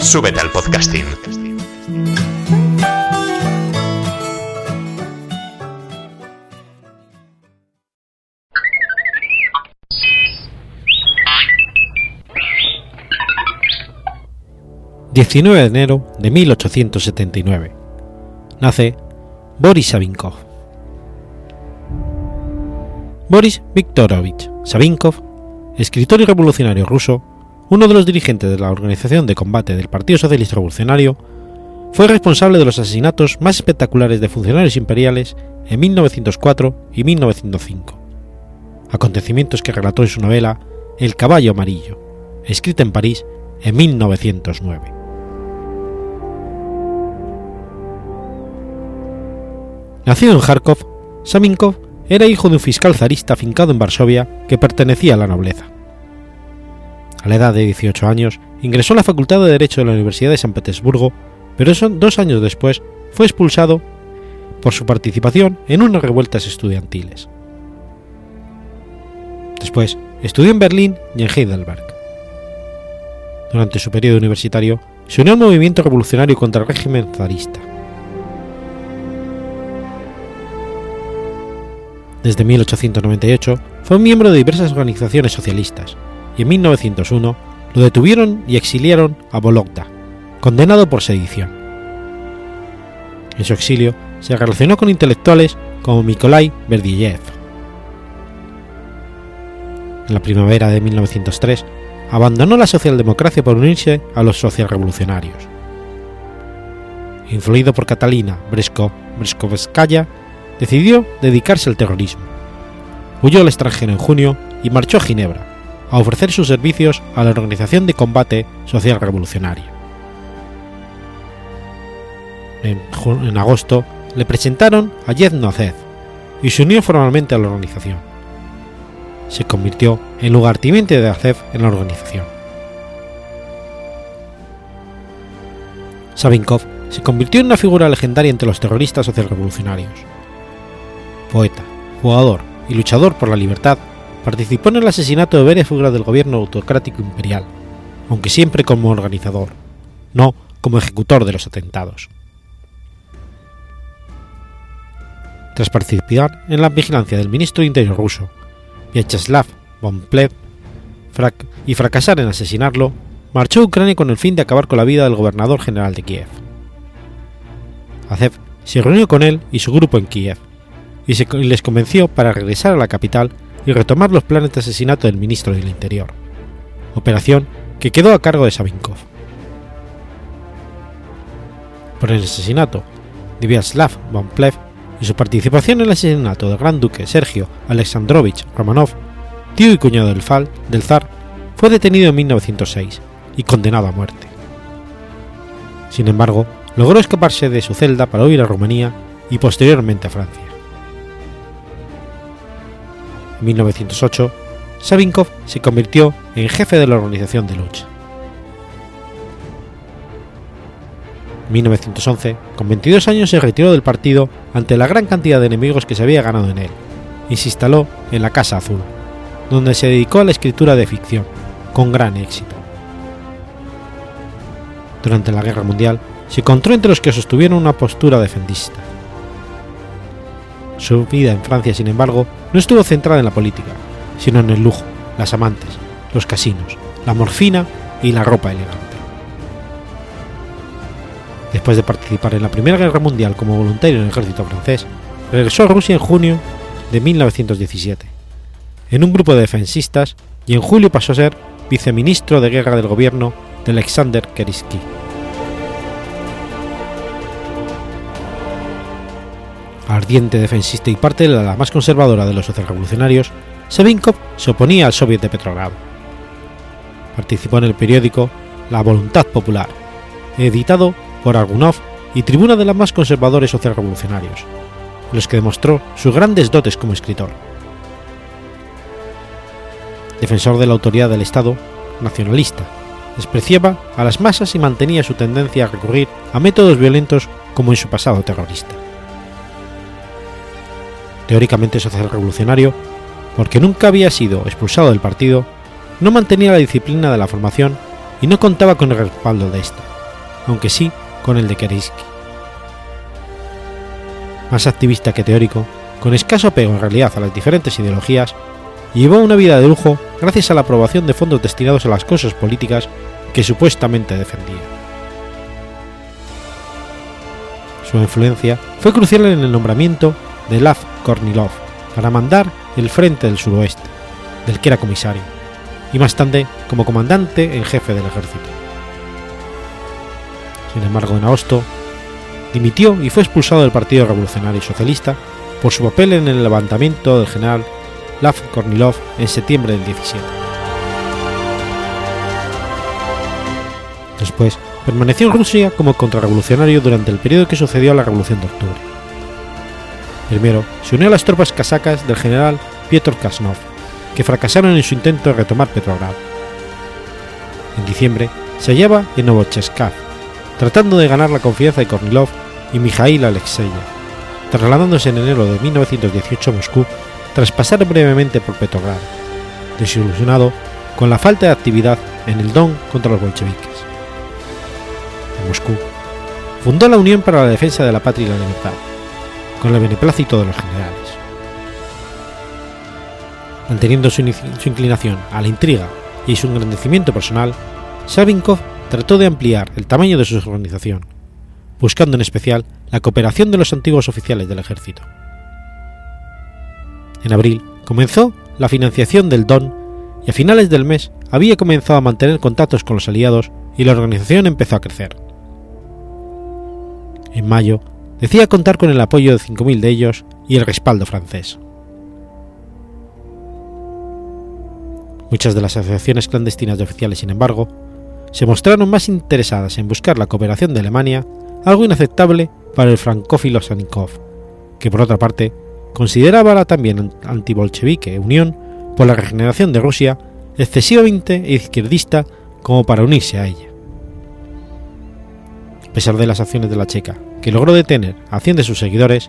Súbete al podcasting. ...19 de enero de 1879... ...nace Boris Savinkov. Boris Viktorovich Savinkov, escritor y revolucionario ruso, uno de los dirigentes de la Organización de Combate del Partido Socialista Revolucionario, fue responsable de los asesinatos más espectaculares de funcionarios imperiales en 1904 y 1905, acontecimientos que relató en su novela El caballo amarillo, escrita en París en 1909. Nacido en Kharkov, Saminkov era hijo de un fiscal zarista afincado en Varsovia que pertenecía a la nobleza. A la edad de 18 años, ingresó a la Facultad de Derecho de la Universidad de San Petersburgo, pero dos años después fue expulsado por su participación en unas revueltas estudiantiles. Después, estudió en Berlín y en Heidelberg. Durante su periodo universitario, se unió al movimiento revolucionario contra el régimen zarista. Desde 1898 fue miembro de diversas organizaciones socialistas y en 1901 lo detuvieron y exiliaron a Vologda, condenado por sedición. En su exilio se relacionó con intelectuales como Nikolai Berdyaev. En la primavera de 1903 abandonó la socialdemocracia por unirse a los socialrevolucionarios. Influido por Catalina Bresko Breskovskaya, decidió dedicarse al terrorismo. Huyó al extranjero en junio y marchó a Ginebra, a ofrecer sus servicios a la Organización de Combate Social Revolucionario. En, agosto le presentaron a Yevno Azez y se unió formalmente a la organización. Se convirtió en lugarteniente de Azez en la organización. Sabinkov se convirtió en una figura legendaria entre los terroristas socialrevolucionarios poeta, jugador y luchador por la libertad, participó en el asesinato de varias figuras del gobierno autocrático imperial, aunque siempre como organizador, no como ejecutor de los atentados. Tras participar en la vigilancia del ministro de Interior ruso, Vyacheslav von Pleb, y fracasar en asesinarlo, marchó a Ucrania con el fin de acabar con la vida del gobernador general de Kiev. Azev se reunió con él y su grupo en Kiev, y, les convenció para regresar a la capital y retomar los planes de asesinato del ministro del Interior, operación que quedó a cargo de Savinkov. Por el asesinato de Vyacheslav von Plev y su participación en el asesinato del gran duque Sergio Alexandrovich Romanov, tío y cuñado del, FAL, del zar, fue detenido en 1906 y condenado a muerte. Sin embargo, logró escaparse de su celda para huir a Rumanía y posteriormente a Francia. En 1908, Savinkov se convirtió en jefe de la organización de lucha. En 1911, con 22 años, se retiró del partido ante la gran cantidad de enemigos que se había ganado en él y se instaló en la Casa Azul, donde se dedicó a la escritura de ficción, con gran éxito. Durante la Guerra Mundial, se encontró entre los que sostuvieron una postura defendista. Su vida en Francia, sin embargo, no estuvo centrada en la política, sino en el lujo, las amantes, los casinos, la morfina y la ropa elegante. Después de participar en la Primera Guerra Mundial como voluntario en el ejército francés, regresó a Rusia en junio de 1917, en un grupo de defensistas y en julio pasó a ser viceministro de guerra del gobierno de Alexander Kerisky. Ardiente defensista y parte de la más conservadora de los socialrevolucionarios, Savinkov se oponía al Soviet de Petrogrado. Participó en el periódico La Voluntad Popular, editado por Argunov y tribuna de los más conservadores socialrevolucionarios, los que demostró sus grandes dotes como escritor. Defensor de la autoridad del Estado, nacionalista, despreciaba a las masas y mantenía su tendencia a recurrir a métodos violentos como en su pasado terrorista teóricamente social revolucionario, porque nunca había sido expulsado del partido, no mantenía la disciplina de la formación y no contaba con el respaldo de esta, aunque sí con el de Kerensky. Más activista que teórico, con escaso apego en realidad a las diferentes ideologías, llevó una vida de lujo gracias a la aprobación de fondos destinados a las cosas políticas que supuestamente defendía. Su influencia fue crucial en el nombramiento de Lav Kornilov para mandar el Frente del Suroeste, del que era comisario, y más tarde como comandante en jefe del ejército. Sin embargo, en agosto, dimitió y fue expulsado del Partido Revolucionario Socialista por su papel en el levantamiento del general Lav Kornilov en septiembre del 17. Después, permaneció en Rusia como contrarrevolucionario durante el periodo que sucedió a la Revolución de Octubre. Primero, se unió a las tropas casacas del general Piotr Kasnov, que fracasaron en su intento de retomar Petrogrado. En diciembre, se hallaba en Novocherkask, tratando de ganar la confianza de Kornilov y Mikhail Alexeyev, trasladándose en enero de 1918 a Moscú tras pasar brevemente por Petrogrado, desilusionado con la falta de actividad en el Don contra los bolcheviques. En Moscú, fundó la Unión para la Defensa de la Patria y la Libertad, con el beneplácito de los generales. Manteniendo su, inclinación a la intriga y su engrandecimiento personal, Savinkov trató de ampliar el tamaño de su organización, buscando en especial la cooperación de los antiguos oficiales del ejército. En abril comenzó la financiación del Don y a finales del mes había comenzado a mantener contactos con los aliados y la organización empezó a crecer. En mayo decía contar con el apoyo de 5.000 de ellos y el respaldo francés. Muchas de las asociaciones clandestinas de oficiales, sin embargo, se mostraron más interesadas en buscar la cooperación de Alemania, algo inaceptable para el francófilo Sanikov, que por otra parte consideraba la también antibolchevique Unión por la regeneración de Rusia excesivamente izquierdista como para unirse a ella. A pesar de las acciones de la Checa, que logró detener a 100 de sus seguidores,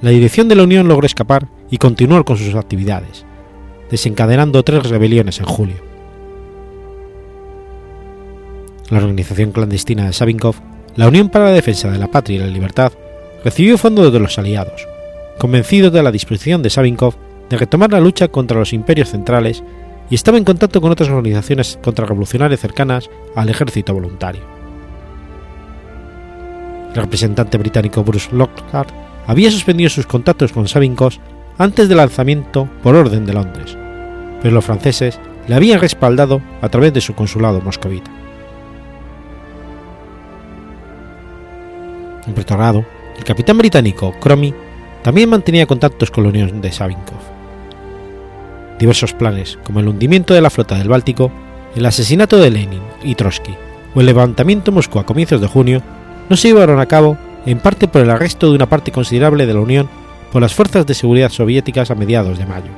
la dirección de la Unión logró escapar y continuar con sus actividades, desencadenando tres rebeliones en julio. La organización clandestina de Savinkov, la Unión para la Defensa de la Patria y la Libertad, recibió fondos de los aliados, convencidos de la disposición de Savinkov de retomar la lucha contra los imperios centrales y estaba en contacto con otras organizaciones contrarrevolucionarias cercanas al ejército voluntario. El representante británico Bruce Lockhart había suspendido sus contactos con Savinkov antes del lanzamiento por orden de Londres, pero los franceses le habían respaldado a través de su consulado moscovita. En Pretorado, el capitán británico Cromy también mantenía contactos con la Unión de Savinkov. Diversos planes, como el hundimiento de la flota del Báltico, el asesinato de Lenin y Trotsky o el levantamiento en Moscú a comienzos de junio, no se llevaron a cabo en parte por el arresto de una parte considerable de la Unión por las fuerzas de seguridad soviéticas a mediados de mayo.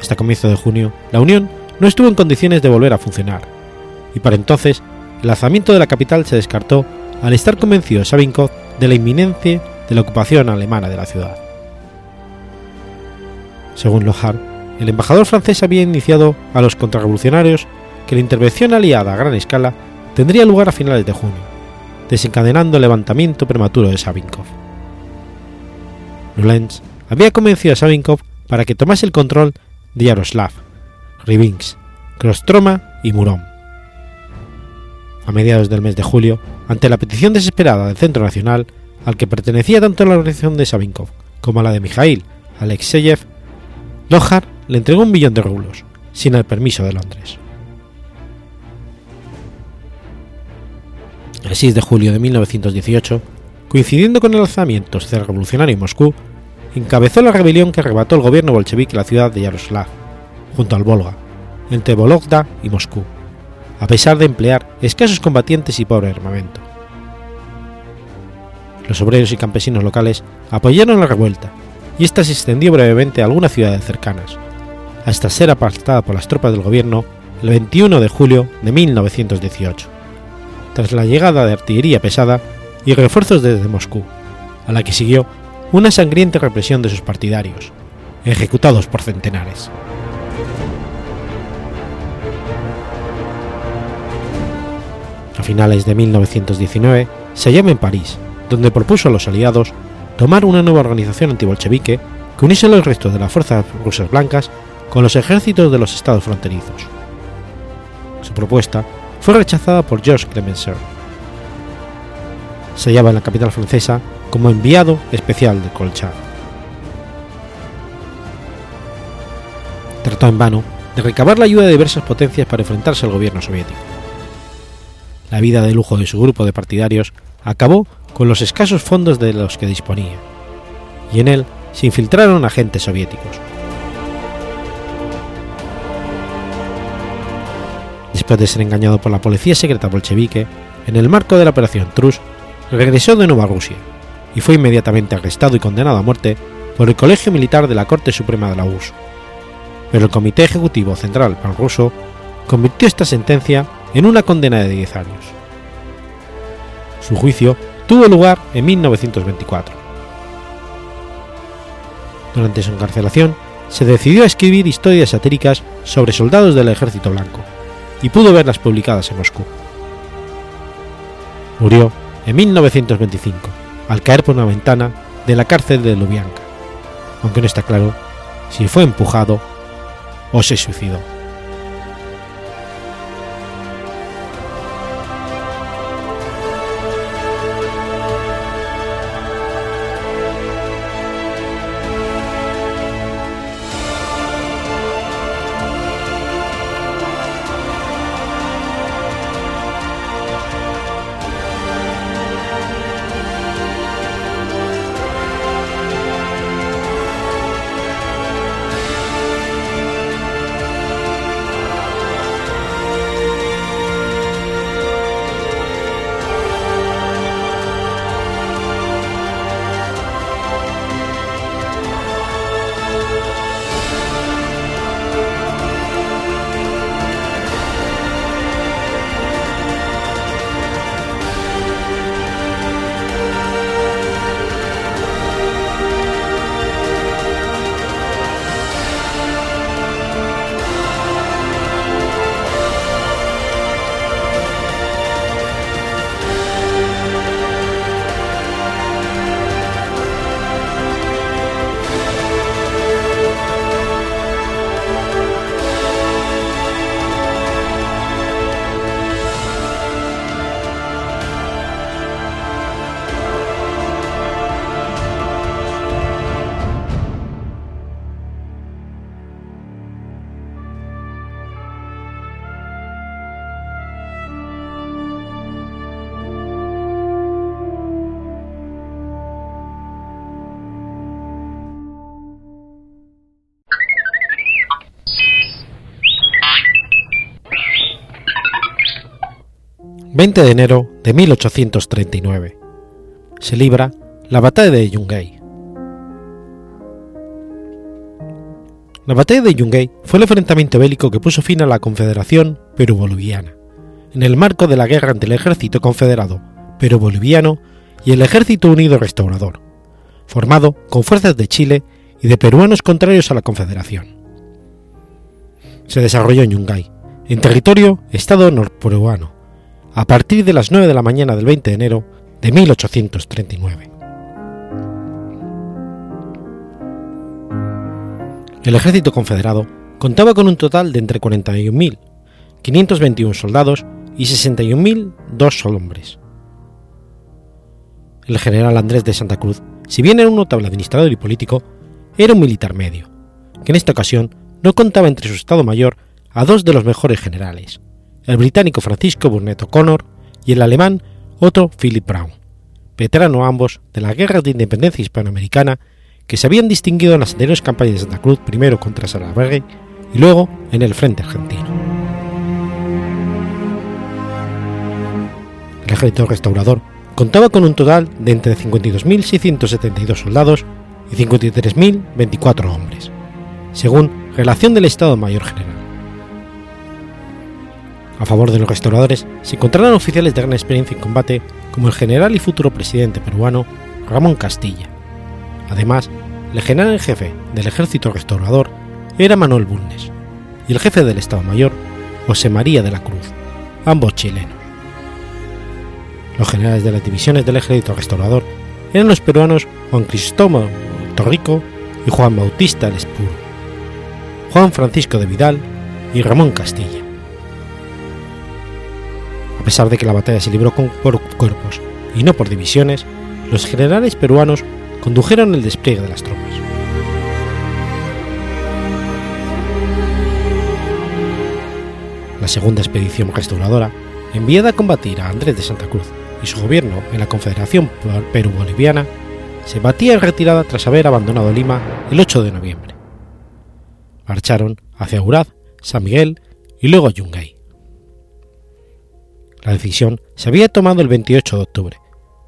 Hasta comienzo de junio, la Unión no estuvo en condiciones de volver a funcionar, y para entonces el lanzamiento de la capital se descartó al estar convencido Savinkov de la inminencia de la ocupación alemana de la ciudad. Según Lohar, el embajador francés había iniciado a los contrarrevolucionarios que la intervención aliada a gran escala tendría lugar a finales de junio, desencadenando el levantamiento prematuro de Savinkov. Lulenz había convencido a Savinkov para que tomase el control de Yaroslav, Rybinsk, Krostroma y Murón. A mediados del mes de julio, ante la petición desesperada del Centro Nacional, al que pertenecía tanto la organización de Savinkov como la de Mikhail Alexeyev, Lohar le entregó un millón de rublos, sin el permiso de Londres. El 6 de julio de 1918, coincidiendo con el alzamiento revolucionario en Moscú, encabezó la rebelión que arrebató el gobierno bolchevique la ciudad de Yaroslav, junto al Volga, entre Vologda y Moscú, a pesar de emplear escasos combatientes y pobre armamento. Los obreros y campesinos locales apoyaron la revuelta y ésta se extendió brevemente a algunas ciudades cercanas, hasta ser apartada por las tropas del gobierno el 21 de julio de 1918, tras la llegada de artillería pesada y refuerzos desde Moscú, a la que siguió una sangrienta represión de sus partidarios, ejecutados por centenares. A finales de 1919 se hallaba en París, donde propuso a los aliados tomar una nueva organización antibolchevique que uniese los restos de las fuerzas rusas blancas con los ejércitos de los estados fronterizos. Su propuesta fue rechazada por Georges Clemenceau. Se hallaba en la capital francesa como enviado especial de Kolchak. Trató en vano de recabar la ayuda de diversas potencias para enfrentarse al gobierno soviético. La vida de lujo de su grupo de partidarios acabó con los escasos fondos de los que disponía, y en él se infiltraron agentes soviéticos. Después de ser engañado por la policía secreta bolchevique, en el marco de la operación Trus, regresó de nuevo a Rusia y fue inmediatamente arrestado y condenado a muerte por el Colegio Militar de la Corte Suprema de la URSS. Pero el Comité Ejecutivo Central Ruso convirtió esta sentencia en una condena de 10 años. Su juicio tuvo lugar en 1924. Durante su encarcelación, se decidió a escribir historias satíricas sobre soldados del ejército blanco, y pudo verlas publicadas en Moscú. Murió en 1925, al caer por una ventana de la cárcel de Lubyanka, aunque no está claro si fue empujado o se suicidó. 20 de enero de 1839. Se libra la batalla de Yungay. La batalla de Yungay fue el enfrentamiento bélico que puso fin a la Confederación Perú-Boliviana, en el marco de la guerra entre el ejército confederado Perú-Boliviano y el Ejército Unido Restaurador, formado con fuerzas de Chile y de peruanos contrarios a la Confederación. Se desarrolló en Yungay, en territorio Estado norperuano, a partir de las 9 de la mañana del 20 de enero de 1839. El ejército confederado contaba con un total de entre 41.521 soldados y 61.002 hombres. El general Andrés de Santa Cruz, si bien era un notable administrador y político, era un militar medio, que en esta ocasión no contaba entre su estado mayor a dos de los mejores generales, el británico Francisco Burnett O'Connor y el alemán Otto Philip Brown, veterano ambos de la Guerra de Independencia Hispanoamericana que se habían distinguido en las anteriores campañas de Santa Cruz primero contra Sarajevo y luego en el frente argentino. El ejército restaurador contaba con un total de entre 52.672 soldados y 53.024 hombres, según relación del Estado Mayor General. A favor de los restauradores se encontraron oficiales de gran experiencia en combate como el general y futuro presidente peruano Ramón Castilla. Además, el general en jefe del ejército restaurador era Manuel Bulnes y el jefe del Estado Mayor José María de la Cruz, ambos chilenos. Los generales de las divisiones del ejército restaurador eran los peruanos Juan Cristóbal Torrico y Juan Bautista Lespuro, Juan Francisco de Vidal y Ramón Castilla. Pesar de que la batalla se libró con, por cuerpos y no por divisiones, los generales peruanos condujeron el despliegue de las tropas. La segunda expedición restauradora, enviada a combatir a Andrés de Santa Cruz y su gobierno en la Confederación Perú-Boliviana, se batía en retirada tras haber abandonado Lima el 8 de noviembre. Marcharon hacia Uraz, San Miguel y luego Yungay. La decisión se había tomado el 28 de octubre,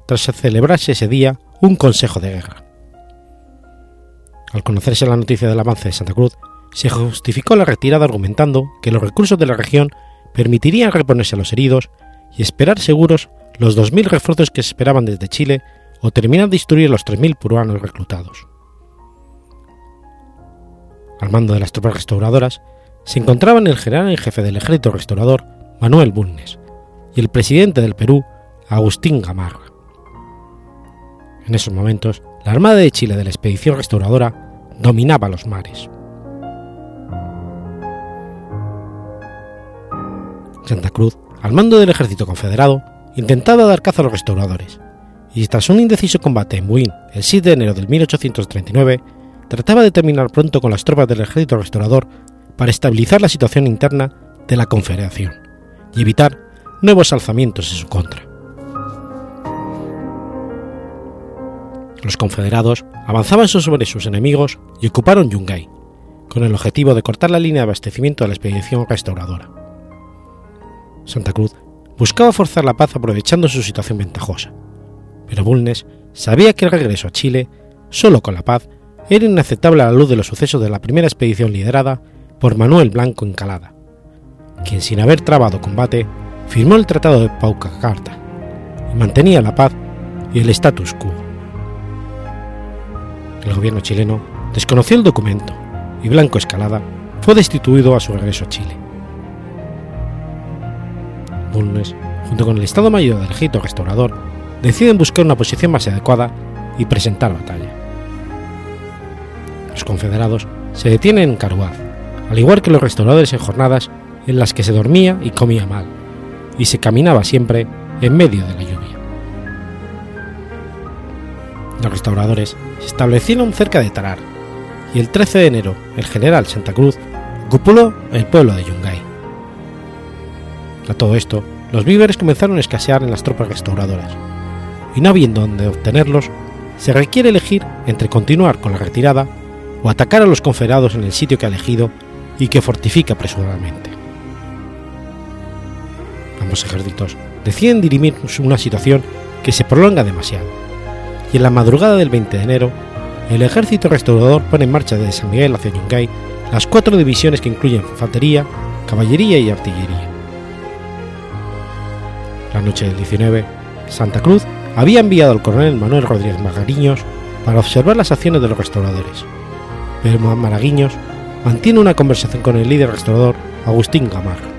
tras celebrarse ese día un consejo de guerra. Al conocerse la noticia del avance de Santa Cruz, se justificó la retirada argumentando que los recursos de la región permitirían reponerse a los heridos y esperar seguros los 2.000 refuerzos que se esperaban desde Chile o terminar de instruir los 3.000 peruanos reclutados. Al mando de las tropas restauradoras se encontraban el general en jefe del ejército restaurador Manuel Bulnes y el presidente del Perú Agustín Gamarra. En esos momentos, la Armada de Chile de la expedición restauradora dominaba los mares. Santa Cruz, al mando del ejército confederado, intentaba dar caza a los restauradores, y tras un indeciso combate en Buin el 7 de enero de 1839, trataba de terminar pronto con las tropas del ejército restaurador para estabilizar la situación interna de la Confederación y evitar nuevos alzamientos en su contra. Los confederados avanzaban sobre sus enemigos y ocuparon Yungay, con el objetivo de cortar la línea de abastecimiento de la expedición restauradora. Santa Cruz buscaba forzar la paz aprovechando su situación ventajosa, pero Bulnes sabía que el regreso a Chile, solo con la paz, era inaceptable a la luz de los sucesos de la primera expedición liderada por Manuel Blanco Encalada, quien sin haber trabado combate firmó el Tratado de Paucacarta y mantenía la paz y el status quo. El gobierno chileno desconoció el documento y Blanco Escalada fue destituido a su regreso a Chile. Bulnes, junto con el Estado Mayor del Ejército Restaurador, deciden buscar una posición más adecuada y presentar batalla. Los confederados se detienen en Caruaz, al igual que los restauradores en jornadas en las que se dormía y comía mal, y se caminaba siempre en medio de la lluvia. Los restauradores se establecieron cerca de Tarar, y el 13 de enero el general Santa Cruz ocupó el pueblo de Yungay. A todo esto, los víveres comenzaron a escasear en las tropas restauradoras, y no habiendo dónde obtenerlos, se requiere elegir entre continuar con la retirada o atacar a los confederados en el sitio que ha elegido y que fortifica apresuradamente. Ejércitos deciden dirimir una situación que se prolonga demasiado, y en la madrugada del 20 de enero, el ejército restaurador pone en marcha desde San Miguel hacia Yungay las cuatro divisiones que incluyen infantería, caballería y artillería. La noche del 19, Santa Cruz había enviado al coronel Manuel Rodríguez Magariños para observar las acciones de los restauradores, pero Maraguiños mantiene una conversación con el líder restaurador Agustín Gamarra.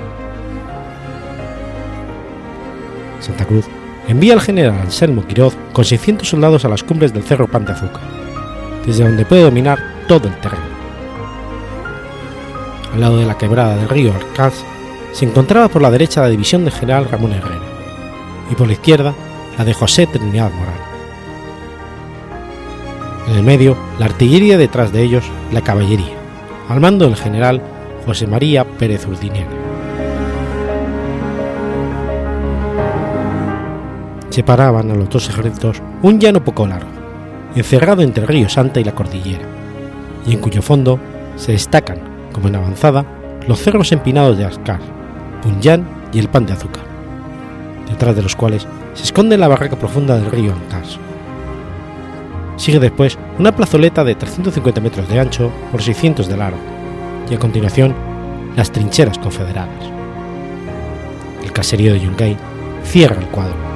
Santa Cruz envía al general Anselmo Quiroz con 600 soldados a las cumbres del Cerro Pan de Azúcar, desde donde puede dominar todo el terreno. Al lado de la quebrada del río Arcaz se encontraba por la derecha la división del general Ramón Herrera y por la izquierda la de José Trinidad Morán. En el medio, la artillería detrás de ellos, la caballería, al mando del general José María Pérez Urdiniano. Separaban a los dos ejércitos un llano poco largo, encerrado entre el río Santa y la cordillera, y en cuyo fondo se destacan, como en avanzada, los cerros empinados de Ascar, Punyán y el Pan de Azúcar, detrás de los cuales se esconde la barraca profunda del río Ancas. Sigue después una plazoleta de 350 metros de ancho por 600 de largo, y a continuación las trincheras confederadas. El caserío de Yungay cierra el cuadro.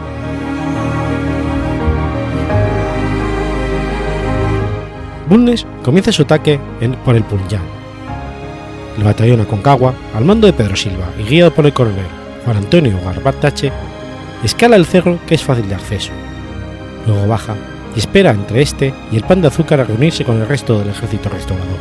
Bulnes comienza su ataque por el Punyán. El batallón Aconcagua, al mando de Pedro Silva y guiado por el coronel Juan Antonio Garbatache, escala el cerro que es fácil de acceso. Luego baja y espera entre este y el pan de azúcar a reunirse con el resto del ejército restaurador.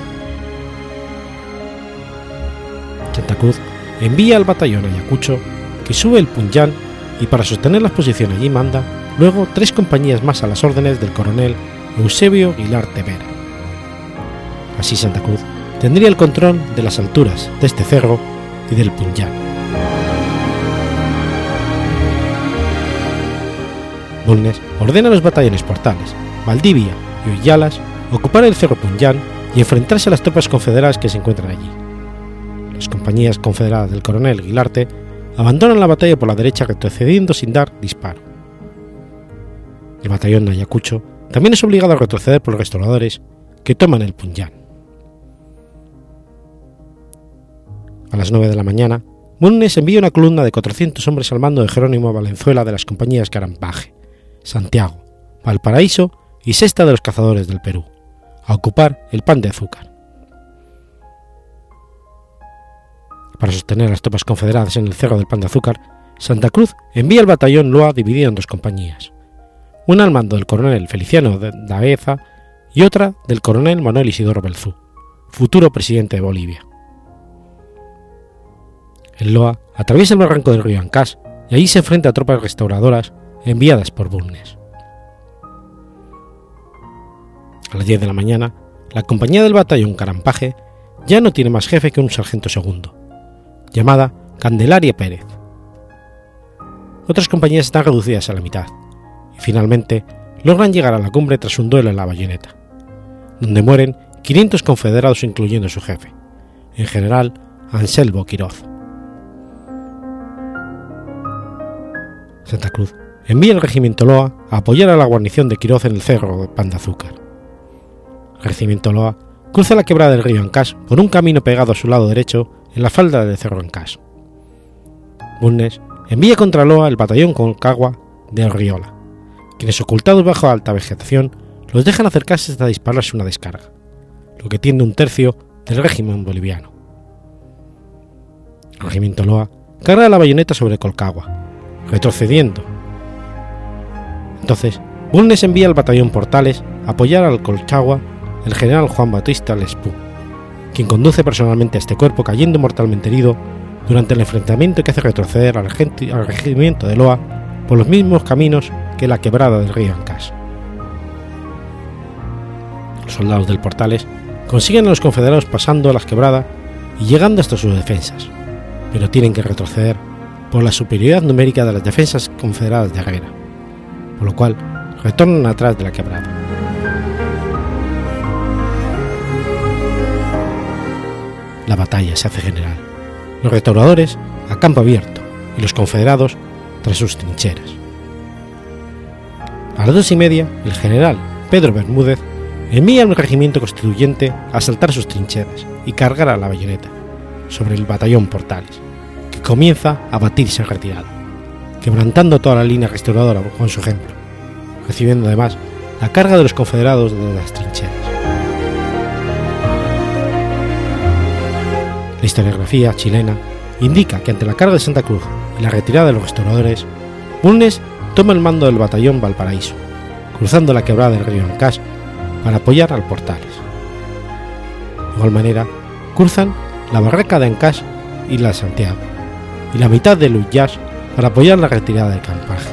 Santa Cruz envía al batallón Ayacucho, que sube el Punyán y para sostener las posiciones allí manda luego tres compañías más a las órdenes del coronel Eusebio Aguilar Tevera. Así Santa Cruz tendría el control de las alturas de este cerro y del Punyán. Bulnes ordena a los batallones portales, Valdivia y Uyalas ocupar el cerro Punyán y enfrentarse a las tropas confederadas que se encuentran allí. Las compañías confederadas del coronel Guilarte abandonan la batalla por la derecha retrocediendo sin dar disparo. El batallón Ayacucho también es obligado a retroceder por los restauradores que toman el Punyán. A las 9 de la mañana, Bulnes envía una columna de 400 hombres al mando de Jerónimo Valenzuela de las compañías Carampaje, Santiago, Valparaíso y Sexta de los Cazadores del Perú, a ocupar el pan de azúcar. Para sostener a las tropas confederadas en el Cerro del Pan de Azúcar, Santa Cruz envía el batallón Loa dividido en dos compañías, una al mando del coronel Feliciano Daeza y otra del coronel Manuel Isidoro Belzú, futuro presidente de Bolivia. El Loa atraviesa el barranco del río Ancás y allí se enfrenta a tropas restauradoras enviadas por Bulnes. A las 10 de la mañana, la compañía del batallón Carampaje ya no tiene más jefe que un sargento segundo, llamada Candelaria Pérez. Otras compañías están reducidas a la mitad, y finalmente logran llegar a la cumbre tras un duelo en la bayoneta, donde mueren 500 confederados incluyendo su jefe, en general Anselmo Quiroz. Santa Cruz envía el regimiento Loa a apoyar a la guarnición de Quiroz en el cerro de Pan. El regimiento Loa cruza la quebrada del río Ancás por un camino pegado a su lado derecho en la falda del cerro Ancás. Bulnes envía contra Loa el batallón Concagua de Arriola, quienes ocultados bajo alta vegetación los dejan acercarse hasta dispararse una descarga, lo que tiende un tercio del régimen boliviano. El regimiento Loa carga la bayoneta sobre Colcagua, retrocediendo. Entonces, Bulnes envía al batallón Portales a apoyar al Colchagua el general Juan Bautista Lespú, quien conduce personalmente a este cuerpo cayendo mortalmente herido durante el enfrentamiento que hace retroceder al, regimiento de Loa por los mismos caminos que la quebrada del río Ancas. Los soldados del Portales consiguen a los confederados pasando las quebradas y llegando hasta sus defensas, pero tienen que retroceder por la superioridad numérica de las defensas confederadas de Herrera, por lo cual retornan atrás de la quebrada. La batalla se hace general. Los restauradores a campo abierto y los confederados tras sus trincheras. A las dos y media, el general Pedro Bermúdez envía un regimiento constituyente a asaltar sus trincheras y cargar a la bayoneta sobre el batallón Portales, comienza a batirse en retirada, quebrantando toda la línea restauradora con su ejemplo, recibiendo además la carga de los confederados de las trincheras. La historiografía chilena indica que ante la carga de Santa Cruz y la retirada de los restauradores, Bulnes toma el mando del batallón Valparaíso, cruzando la quebrada del río Ancas para apoyar al Portales. De igual manera, cruzan la barraca de Ancas y la de Santiago, y la mitad de Luyas para apoyar la retirada del Campaje.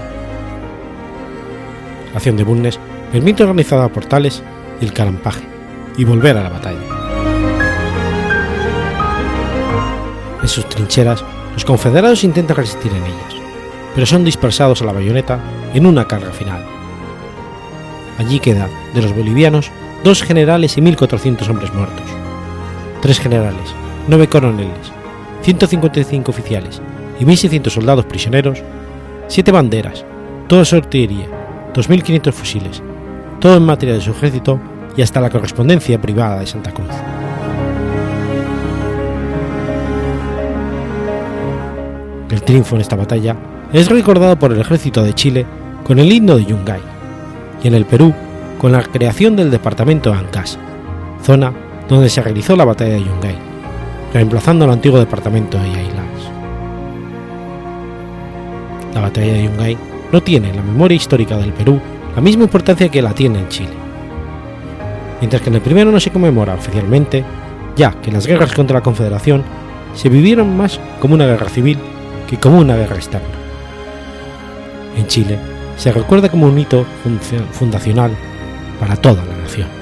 La acción de Bulnes permite organizar a Portales y el Carampaje y volver a la batalla. En sus trincheras, los confederados intentan resistir en ellas, pero son dispersados a la bayoneta en una carga final. Allí queda, de los bolivianos, dos generales y 1.400 hombres muertos, tres generales, nueve coroneles, 155 oficiales y 1.600 soldados prisioneros, siete banderas, toda su artillería, 2.500 fusiles, todo en materia de su ejército y hasta la correspondencia privada de Santa Cruz. El triunfo en esta batalla es recordado por el ejército de Chile con el himno de Yungay y en el Perú con la creación del departamento de Ancas, zona donde se realizó la batalla de Yungay, reemplazando al antiguo departamento de Yailás. La batalla de Yungay no tiene en la memoria histórica del Perú la misma importancia que la tiene en Chile. Mientras que en el primero no se conmemora oficialmente, ya que las guerras contra la Confederación se vivieron más como una guerra civil que como una guerra externa. En Chile se recuerda como un hito fundacional para toda la nación.